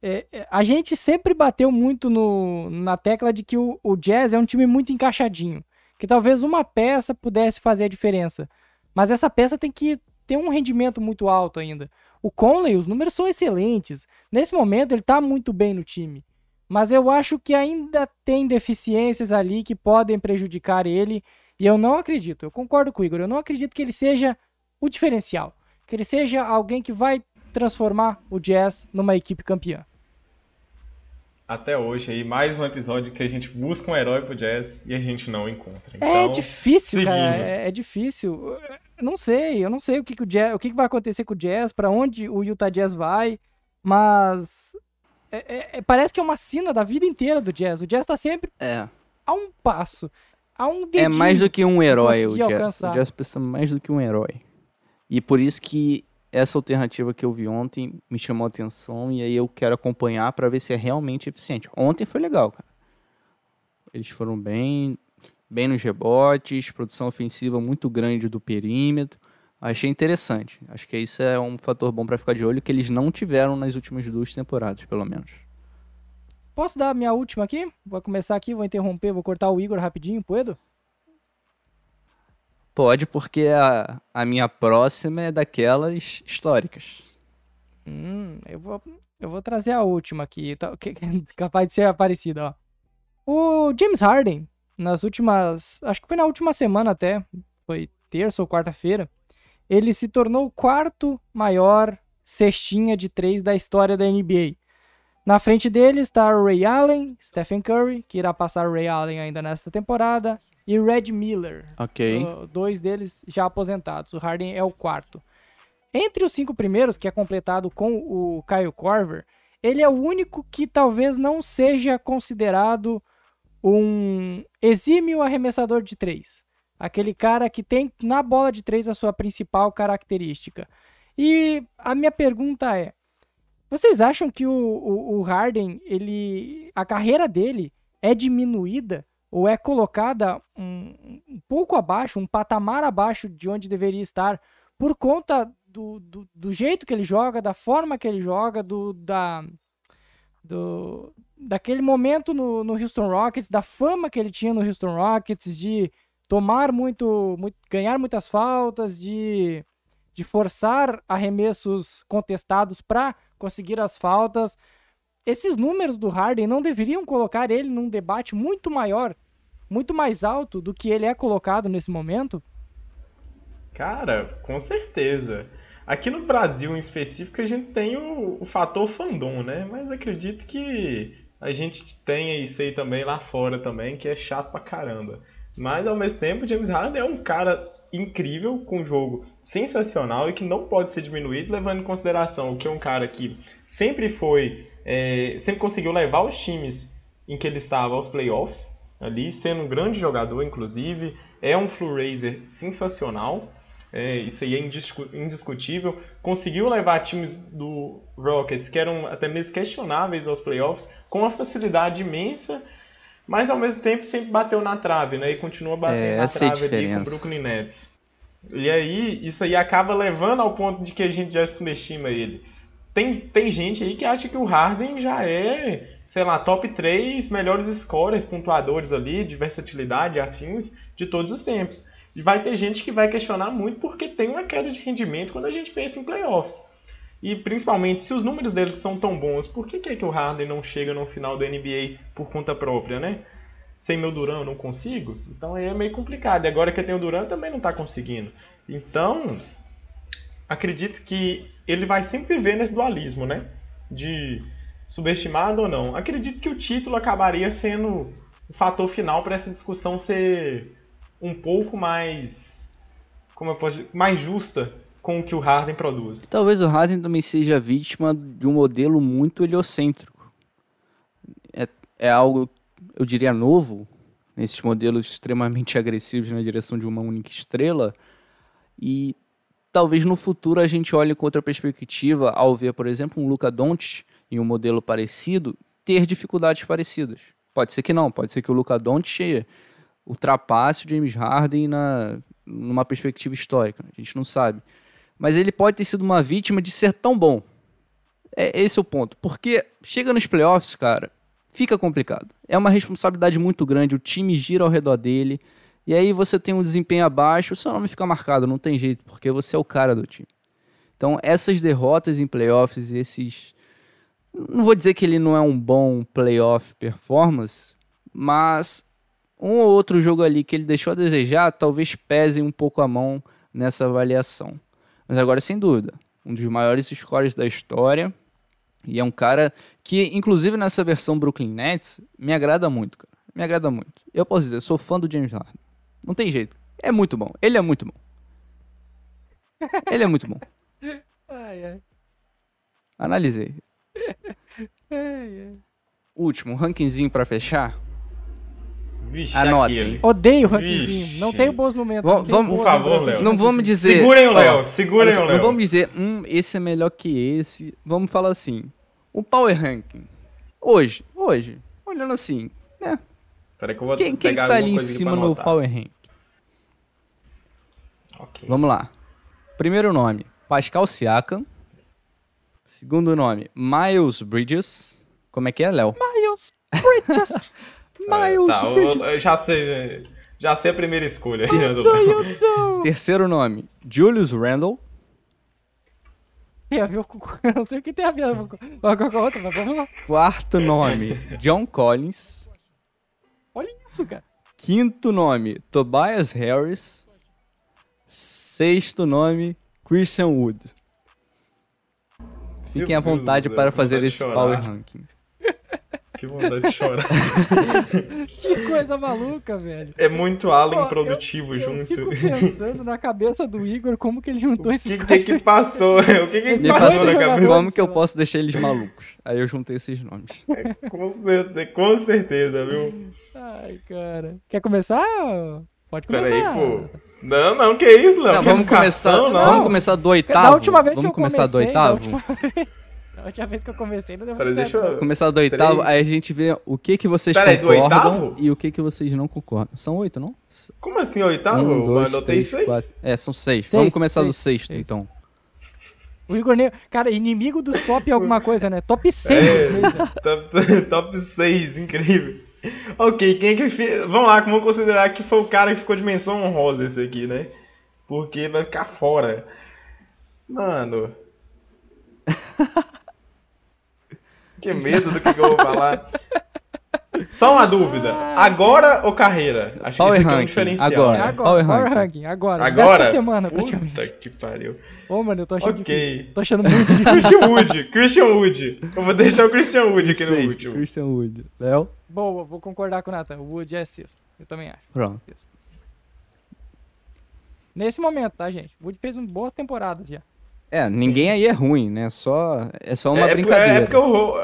É, é a gente sempre bateu muito no, na tecla de que o, o Jazz é um time muito encaixadinho que talvez uma peça pudesse fazer a diferença. Mas essa peça tem que ter um rendimento muito alto ainda. O Conley, os números são excelentes. Nesse momento, ele está muito bem no time. Mas eu acho que ainda tem deficiências ali que podem prejudicar ele. E eu não acredito, eu concordo com o Igor, eu não acredito que ele seja o diferencial. Que ele seja alguém que vai transformar o Jazz numa equipe campeã até hoje aí, mais um episódio que a gente busca um herói pro Jazz e a gente não encontra. É então, é difícil, seguimos. cara, é, é, difícil. Eu não sei, eu não sei o que, que o, Jazz, o que, que vai acontecer com o Jazz, para onde o Utah Jazz vai, mas é, é, é, parece que é uma sina da vida inteira do Jazz. O Jazz tá sempre é. a um passo, a um É mais do que um herói o Jazz. Alcançar. O Jazz precisa mais do que um herói. E por isso que essa alternativa que eu vi ontem me chamou a atenção e aí eu quero acompanhar para ver se é realmente eficiente. Ontem foi legal, cara. Eles foram bem, bem nos rebotes, produção ofensiva muito grande do perímetro. Achei interessante. Acho que isso é um fator bom para ficar de olho que eles não tiveram nas últimas duas temporadas, pelo menos. Posso dar minha última aqui? Vou começar aqui, vou interromper, vou cortar o Igor rapidinho, puedo? Pode, porque a, a minha próxima é daquelas históricas. Hum, eu vou, eu vou trazer a última aqui, tá, que, capaz de ser parecida, ó. O James Harden, nas últimas. Acho que foi na última semana até, foi terça ou quarta-feira, ele se tornou o quarto maior cestinha de três da história da NBA. Na frente dele está Ray Allen, Stephen Curry, que irá passar Ray Allen ainda nesta temporada, e Red Miller. Ok. dois deles já aposentados. O Harden é o quarto. Entre os cinco primeiros, que é completado com o Kyle Korver, ele é o único que talvez não seja considerado um exímio arremessador de três. Aquele cara que tem na bola de três a sua principal característica. E a minha pergunta é: vocês acham que o, o, o Harden, ele, a carreira dele é diminuída ou é colocada um, um, pouco abaixo, um patamar abaixo de onde deveria estar, por conta do, do, do, jeito que ele joga, da forma que ele joga, do, da, do, daquele momento no, no Houston Rockets, da fama que ele tinha no Houston Rockets, de tomar muito, muito ganhar muitas faltas, de, de forçar arremessos contestados para conseguir as faltas. Esses números do Harden não deveriam colocar ele num debate muito maior, muito mais alto do que ele é colocado nesse momento? Cara, com certeza. Aqui no Brasil, em específico, a gente tem o, o fator fandom, né? Mas acredito que a gente tenha isso aí também lá fora também, que é chato pra caramba. Mas ao mesmo tempo, James Harden é um cara incrível, com um jogo sensacional e que não pode ser diminuído, levando em consideração que é um cara que sempre foi, é, sempre conseguiu levar os times em que ele estava aos playoffs, ali, sendo um grande jogador, inclusive, é um floor raiser sensacional. É, isso aí é indiscu indiscutível. Conseguiu levar times do Rockets, que eram até mesmo questionáveis aos playoffs, com uma facilidade imensa, mas ao mesmo tempo sempre bateu na trave, né? E continua batendo É, na é trave ali com o. Brooklyn Nets. E aí, isso aí acaba levando ao ponto de que a gente já subestima ele. Tem, tem gente aí que acha que o Harden já é, sei lá, top 3 melhores scorers, pontuadores ali, de versatilidade, afins, de todos os tempos. E vai ter gente que vai questionar muito porque tem uma queda de rendimento quando a gente pensa em playoffs. E principalmente, se os números deles são tão bons, por que, que, é que o Harden não chega no final da NBA por conta própria, né? Sem meu Duran eu não consigo? Então aí é meio complicado. E agora que tem o Duran também não tá conseguindo. Então, acredito que ele vai sempre viver nesse dualismo, né? De subestimado ou não. Acredito que o título acabaria sendo o fator final para essa discussão ser um pouco mais como eu posso dizer, mais justa com o que o Harden produz. Talvez o Harden também seja vítima de um modelo muito heliocêntrico. É, é algo, eu diria, novo, nesses modelos extremamente agressivos na direção de uma única estrela. E talvez no futuro a gente olhe com outra perspectiva ao ver, por exemplo, um Luca Doncic em um modelo parecido ter dificuldades parecidas. Pode ser que não, pode ser que o Luca Doncic ultrapasse o James Harden na, numa perspectiva histórica, a gente não sabe. Mas ele pode ter sido uma vítima de ser tão bom. É esse é o ponto. Porque chega nos playoffs, cara, fica complicado. É uma responsabilidade muito grande, o time gira ao redor dele. E aí você tem um desempenho abaixo, seu nome fica marcado, não tem jeito, porque você é o cara do time. Então, essas derrotas em playoffs, esses. Não vou dizer que ele não é um bom playoff performance, mas um ou outro jogo ali que ele deixou a desejar, talvez pese um pouco a mão nessa avaliação. Mas agora, sem dúvida, um dos maiores scores da história. E é um cara que, inclusive nessa versão Brooklyn Nets, me agrada muito, cara. Me agrada muito. Eu posso dizer, sou fã do James Harden. Não tem jeito. É muito bom. Ele é muito bom. Ele é muito bom. Ai, ai. Analisei. ai, ai. Último, rankingzinho pra fechar. Vixe, Anotem. aquele. Odeio o rankingzinho. Vixe. Não tenho bons momentos. Tenho vamos- Por favor, Léo. Não vamos dizer. Segurem o Léo, segurem o Léo. Não vamos dizer, hum, esse é melhor que esse. Vamos falar assim. O Power Ranking. Hoje, hoje, olhando assim, né? Peraí que eu vou Quem, quem que pegar tá ali em cima no. Power Ranking? Ok. Vamos lá. Primeiro nome, Pascal Siakam. Segundo nome, Miles Bridges. Como é que é, Léo? Miles Bridges. Miles Tá, eu, Bridges. eu já sei, já sei a primeira escolha. o Do? Terceiro nome, Julius Randle. Tem a ver com. Eu não sei o que tem a ver com com- com a outra, mas vamos lá. Quarto nome, John Collins. Olha isso, cara. Quinto nome, Tobias Harris. Sexto nome, Christian Wood. Fiquem Meu à vontade Deus, para fazer esse. Power Ranking. Que vontade de chorar. Que coisa maluca, velho. É muito Allen Pô, produtivo eu, junto. Eu fico pensando na cabeça do Igor como que ele juntou O esses que, que, que passou? O que, que, Ele passou na cabeça? como que eu posso deixar eles malucos? Aí eu juntei esses nomes. Com certeza, com certeza, viu? Ai, cara. Quer começar? Pode começar. Peraí, pô. Não, não, que isso, Léo? Não, vamos educação, começar, não. vamos começar do oitavo. Da última vez vamos que eu começar do comecei, oitavo. Da última vez, da última vez que eu comecei, não deu Peraí, deixa eu- Começar do oitavo, Peraí. aí a gente vê o que que vocês Peraí, do concordam e o que que vocês não concordam. São oito, não? Como assim, oitavo? um, eu dois, anotei três, seis. quatro. É, são seis. Seis, Vamos começar do seis, sexto, seis. então. O Igor, nem... cara, inimigo dos top alguma coisa, né? Top 6. É, top, top 6, incrível. Ok, quem que fez. Vamos lá, vamos considerar que foi o cara que ficou de menção honrosa esse aqui, né? Porque vai ficar fora. Mano. que medo do que, que eu vou falar. Só uma dúvida. Agora ou carreira? Acho Power que esse é um diferencial. agora. É É, agora, power Power ranking. Ranking, agora. Agora? Desta semana, Puta praticamente. que pariu. Ô, mano, eu tô achando Ok. difícil. Tô achando muito difícil. Christian Wood, Christian Wood. Eu vou deixar o Christian Wood aqui no último. Christian Wood. Léo? Boa, vou concordar com o Nathan. O Wood é sexto. Eu também acho. Pronto. Sexto. Nesse momento, tá, gente? O Wood fez um boas temporadas já. É, ninguém aí é ruim, né? Só, é só uma é, é, brincadeira. É porque o,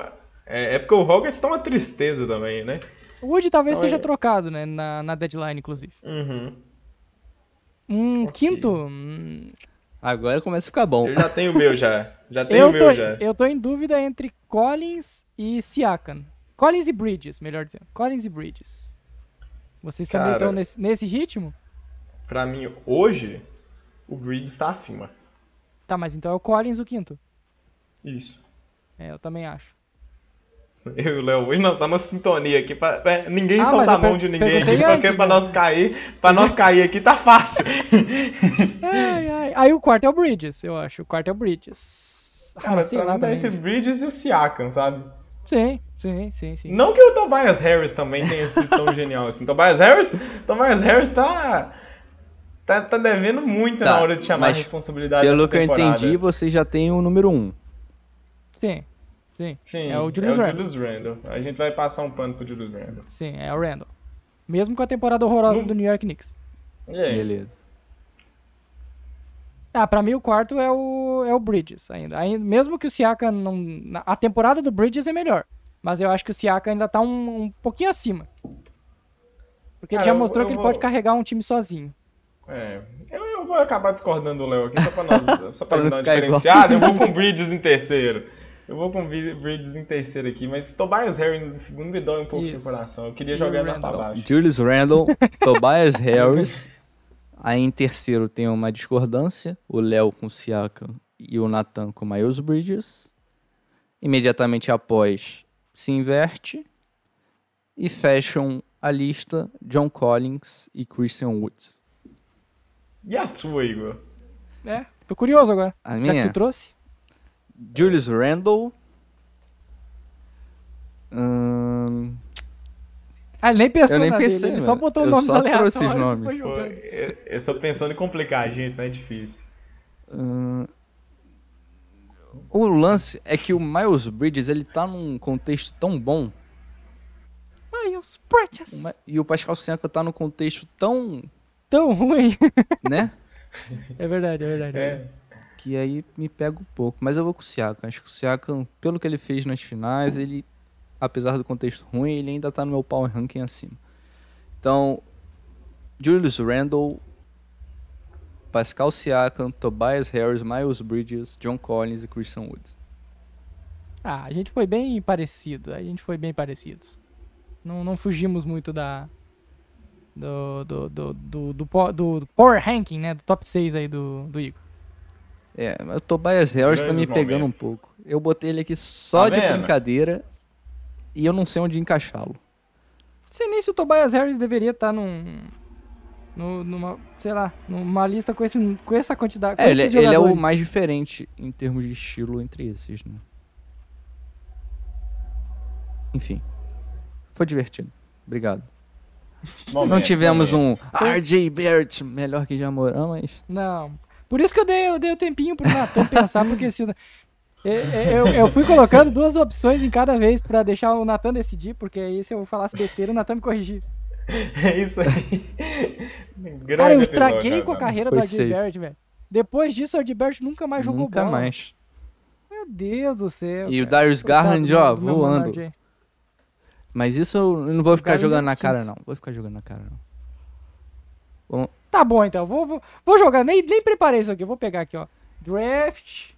é, é porque o Rockets tá uma tristeza também, né? O Wood talvez Então, seja é- trocado, né? Na, na deadline, inclusive. Uhum. Um Ok. quinto. Agora começa a ficar bom. Eu já tenho o meu já. Já tenho Eu o tô, meu já. eu tô em dúvida entre Collins e Siakam. Collins e Bridges, melhor dizendo. Collins e Bridges. Vocês também Cara. estão nesse, nesse ritmo? Pra mim, hoje, o Bridges tá acima. Tá, mas então é o Collins o quinto. Isso. É, eu também acho. Eu e o Léo, hoje nós estamos sintonia aqui. Pra, pra ninguém Ah, mas soltar a mão de ninguém aqui, porque antes, pra né? nós cair, pra nós cair aqui tá fácil. Ai, ai. Aí o quarto é o Bridges, eu acho. O quarto é o Bridges. Ah, Cara, mas sei lá tá entre Bridges e o Siakam, sabe? Sim, sim, sim, sim. Não que o Tobias Harris também tenha sido tão genial assim. Tobias Harris, Tobias Harris tá, tá, tá devendo muito Tá, na hora de chamar a responsabilidade Pelo que eu entendi, você já tem o número 1. Um. Sim, sim. Sim, É o Julius Randle. Julius Randle. A gente vai passar um pano pro Julius Randle. Sim, é o Randall. Mesmo com a temporada horrorosa Não- do New York Knicks. E aí? Beleza. Ah, pra mim o quarto é o, é o Bridges ainda. Aí, mesmo que o Siakam não... A temporada do Bridges é melhor. Mas eu acho que o Siakam ainda tá um, um pouquinho acima. Porque ele Cara, já eu- mostrou eu que ele vou- pode carregar um time sozinho. É, eu, eu vou acabar discordando do Léo aqui, só pra, nós, só pra Pra ele não dar uma ficar. Eu vou com o Bridges em terceiro. Eu vou com o Bri- Bridges em terceiro aqui, mas Tobias Harris em segundo me dói um pouco Isso. no coração. Eu queria jogar o ele lá pra baixo. Julius Randle, Tobias Harris. Aí em terceiro tem uma discordância. O Léo com o Siakam e o Nathan com Miles Bridges. Imediatamente após se inverte. E fecham a lista John Collins e Christian Woods. E a sua, Igor? É, tô curioso agora. A Já que minha, tu trouxe? Julius Randle. Hum, Ah, ele nem pensou Eu nem pensei, dele, ele só botou Eu nomes só aleatórios. trouxe esses nomes. Pô, eu, eu só pensando em complicar a gente, não é difícil. hum, o lance é que o Miles Bridges ele tá num contexto tão bom os Bridges. E o Pascal Siakam tá num contexto tão, Tão ruim. né? É verdade, é verdade. É, que aí me pega um pouco. Mas eu vou com o Siakam. Acho que o Siakam, pelo que ele fez nas finais, ele, apesar do contexto ruim, ele ainda tá no meu power ranking acima. Então, Julius Randle, Pascal Siakam, Tobias Harris, Miles Bridges, John Collins e Christian Woods. Ah, a gente foi bem parecido. A gente foi bem parecidos. Não, não fugimos muito da. Do, do, do, do, do, po- do- do Power Ranking, né? Do top 6 aí do, do Igor. É, mas o Tobias Harris tá me pegando um pouco. Eu botei ele aqui só Tá de vendo? brincadeira e eu não sei onde encaixá-lo. Sei nem se o Tobias Harris deveria estar num. no- numa. sei lá, numa lista com, esse, com essa quantidade. Com É, ele, esses ele é o mais diferente em termos de estilo entre esses, né? Enfim. Foi divertido. Obrigado. Não momentos, tivemos momentos. um RJ Barrett melhor que Jamoran, mas. Não. Por isso que eu dei, eu dei o tempinho pro Natan pensar, porque se. o- Eu, eu, eu fui colocando duas opções em cada vez pra deixar o Natan decidir, porque aí se eu falasse besteira, o Natan me corrigir. É isso aí. Grande Cara, eu episódio, estraguei com a carreira Foi do. Barrett, velho. Depois disso, o Barrett nunca mais jogou Nunca bola. mais. Meu Deus do céu. E o cara. Darius Coitado Garland, ó, voando. Mas isso eu não vou ficar Garland jogando é na cara, não. Vou ficar jogando na cara, não. Tá bom, então. Vou, vou, vou jogar. Nem, nem preparei isso aqui. Vou pegar aqui, ó. Draft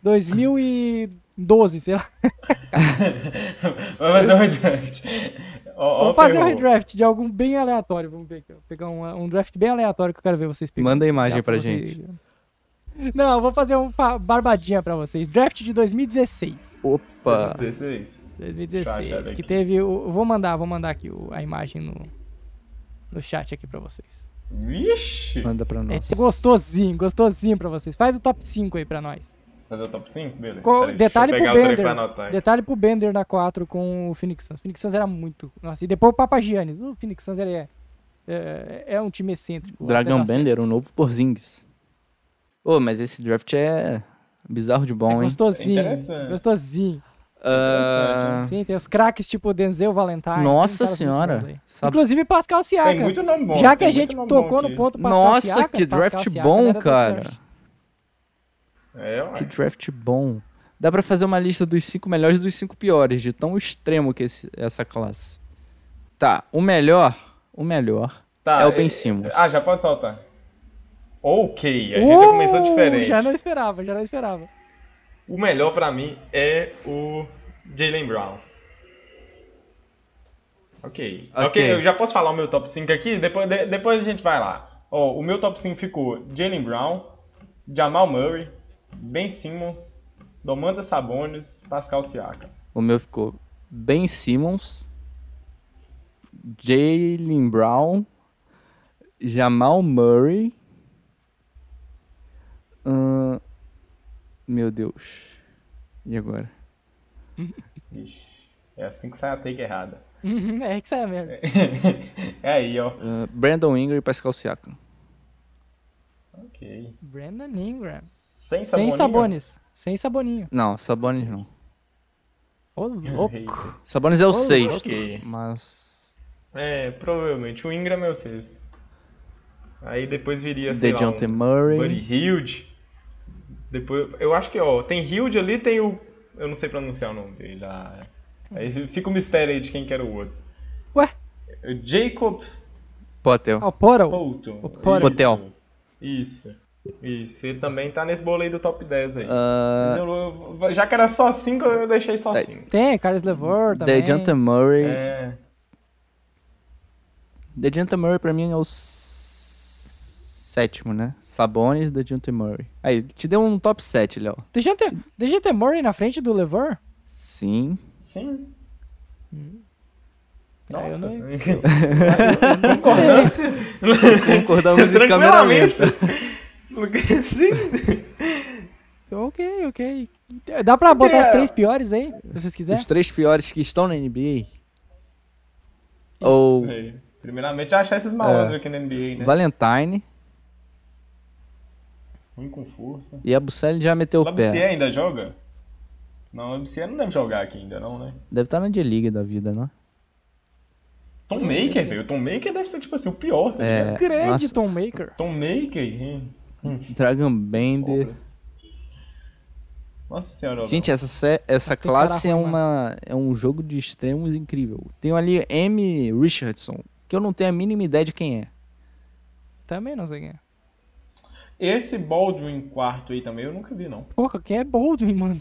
2012, sei lá. Vamos fazer um draft. Ó, ó, Vamos fazer um redraft de algum bem aleatório. Vamos ver aqui, ó. Pegar um, um draft bem aleatório que eu quero ver vocês pegando. Manda a imagem pra vocês- gente. Não, eu vou fazer um fa- barbadinha pra vocês. Draft de 2016. Opa! 16. 2016. Deixa eu achar Que teve. O, vou mandar, vou mandar aqui o- a imagem no, no chat aqui pra vocês. Vixe! Manda pra É nós. gostosinho, gostosinho pra vocês. Faz o top 5 aí pra nós. Fazer o top 5? Beleza. Co- Peraí, detalhe pro Bender. anotar. Detalhe pro Bender na 4 com o Phoenix Suns. O Phoenix Suns era muito. Nossa, e depois o Papagiannis. O Phoenix Suns ele é, é, é um time excêntrico. Certo. Bender, o novo Porzingis. Ô, mas esse draft é bizarro de É bom, hein? gostosinho. Interessante. gostosinho. Ah, Sim, tem os craques tipo Denzel Valentine. tem Nossa senhora. Sabe- Inclusive Pascal Tem Siakam. muito nome bom. Já que tem a gente tocou no ponto Pascal Nossa, Siakam, que draft Siakam bom, cara. É, ué. Que draft bom. Dá pra fazer uma lista dos cinco melhores e dos cinco piores, de tão extremo que esse- essa classe. Tá, o melhor, o melhor Tá, é o Ben Simmons. Ah, já pode soltar. Ok, a gente já começou Uh, diferente. Já não esperava, já não esperava. O melhor pra mim é o Jalen Brown. Ok. Ok. ok, eu já posso falar o meu top 5 aqui? Depois, de- depois a gente vai lá. Ó, o meu top 5 ficou Jalen Brown, Jamal Murray, Ben Simmons, Domantas Sabonis, Pascal Siakam. O meu ficou Ben Simmons, Jalen Brown, Jamal Murray. Meu Deus. E agora? Ixi, é assim que sai a take errada. é que isso é mesmo. é aí, ó. Ah, Brandon Ingram e Pascal Siakam. Ok. Brandon Ingram. Sem Sem Saboninho? Sabonis. Sem Saboninho. Não, Sabonis não. Ô, louco. Sabonis é o Ô, sexto, ok. mas É, provavelmente. O Ingram é o sexto. Aí depois viria, sei lá, DeJounte um Murray. Buddy Hilde. Depois, eu acho que, ó, tem Hilde ali, tem o... Eu não sei pronunciar o nome dele. lá. Aí fica o mistério aí de quem que era o outro. Ué? O Jacob Potel. Ah, o. O Portal. Potel. Isso. Isso. Ele também tá nesse bolo aí do top 10 aí. Ah, Eu- eu- já que era só 5, eu deixei só É. 5. Tem, Carlos Levor também. DeJounte Murray. É. DeJounte Murray pra mim é o sétimo, né? Sabonis, DeJounte Murray. Aí, te deu um top 7, Léo. DeJounte, DeJounte Murray na frente do Levor? Sim. Sim. Eu Nossa. não- Concordância. Concordamos em cameramento. Sim. Ok, ok. Dá pra botar os é- três piores aí, se vocês Os quiserem? três piores que estão na NBA. Ou Primeiramente, achar esses malandros aqui na NBA, né? Valentine. Ruim com força. E a Bucelli já meteu o pé. ainda joga? Não, o Labussier não deve jogar aqui ainda, não, né? Deve estar na D-League da vida, não? Tom Maker, velho. O Tom Maker deve ser, tipo assim, o pior. tá É. Grande nossa, Tom Maker. Tom Maker. hein? Dragon Bender. Nossa senhora. Gente, essa, sé- essa classe é, uma, é um jogo de extremos incrível. Tem ali M. Richardson, que eu não tenho a mínima ideia de quem é. Também não sei quem é. Esse Baldwin quarto aí também eu nunca vi, não. Porra, quem é Baldwin, mano?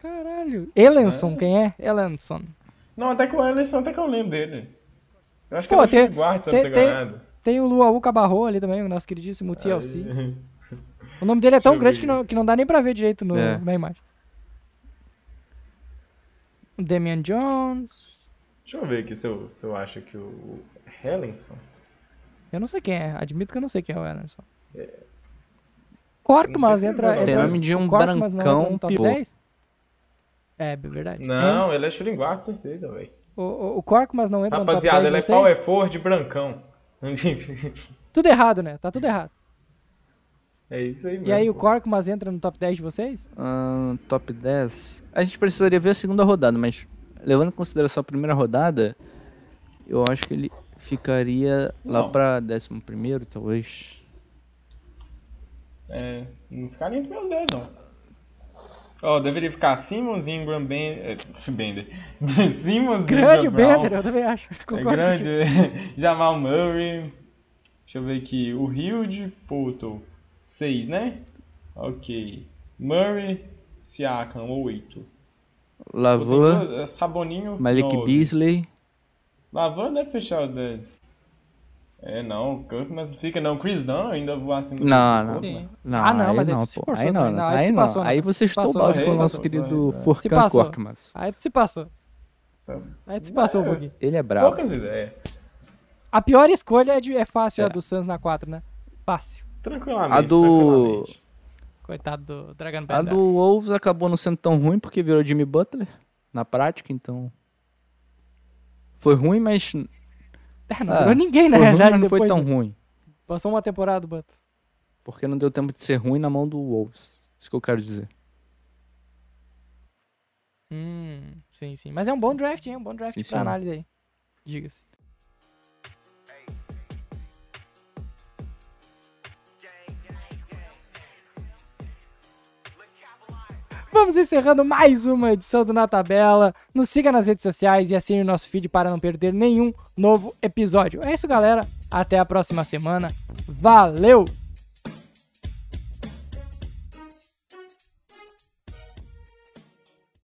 Caralho. Elenson, quem é? Elenson. Não, até que o Ellison, até que eu lembro dele. Eu acho que Pô, ele é tem- guarda, se tem- não tem- o Luau Cabarro ali também, o nosso queridíssimo TLC. Aí- O nome dele é tão grande que não, que não dá nem pra ver direito no- É. na imagem. O Damian Jones. Deixa eu ver aqui se eu, se eu acho que o Hellenson. Eu não sei quem é. Admito que eu não sei quem é o Elenson. Corto, não sei mas se entra, ele entra. Tem nome de um corto, mas não brancão entra no top pivô. 10? É, verdade. Não, ele é shooting guard, certeza, velho. O, o, o Corco, mas não entra Rapaziada, no ele é top 10 de vocês? power forward brancão. Tudo errado, né? Tá tudo errado. é isso aí mesmo. E aí o pô. Corco, mas entra no top 10 de vocês? Top 10. A gente precisaria ver a segunda rodada, mas levando em consideração a primeira rodada, eu acho que ele ficaria lá Não. pra 11 primeiro, talvez. É, não ficaria entre meus 10, não. Ó, deveria ficar Simmons, Ingram, ben, é, Bender. Simmons, Grande o Ingram, Brown. Bender, eu também acho. É Concordo grande. Jamal Murray. Deixa eu ver aqui. O Hilde, Poto. 6, né? Ok. Murray, Siakam, 8. Lavan, Saboninho, Malik nove. Beasley. Lavan deve fechar os 10. É, não, mas não fica não. Chris Dunn ainda voa do Não, não. né? Não, Ah, não, aí mas aí não, se pô. Aí não, aí aí não. passou, né? Aí você estou balde aí com o nosso querido é. Se Furkan. Korkmaz. Aí tu se passou. Aí tu se passou um É. pouquinho. Ele é brabo. Poucas ideias. A pior escolha é, de, é fácil, a É. do Suns na 4, né? Fácil. Tranquilamente. A do- tranquilamente. Coitado do Dragon A Bender. do Wolves acabou não sendo tão ruim porque virou Jimmy Butler na prática, então. Foi ruim, mas. É, não Ah, ninguém, na foi ruim, não foi tão ruim. Passou uma temporada, Butler. Porque não deu tempo de ser ruim na mão do Wolves. Isso que eu quero dizer. Hum, sim, sim. Mas é um bom draft, hein? Um bom draft Sim, pra senhor. análise aí. Diga-se. Vamos encerrando mais uma edição do Na Tabela. Nos siga nas redes sociais e assine o nosso feed para não perder nenhum novo episódio. É isso, galera. Até a próxima semana. Valeu!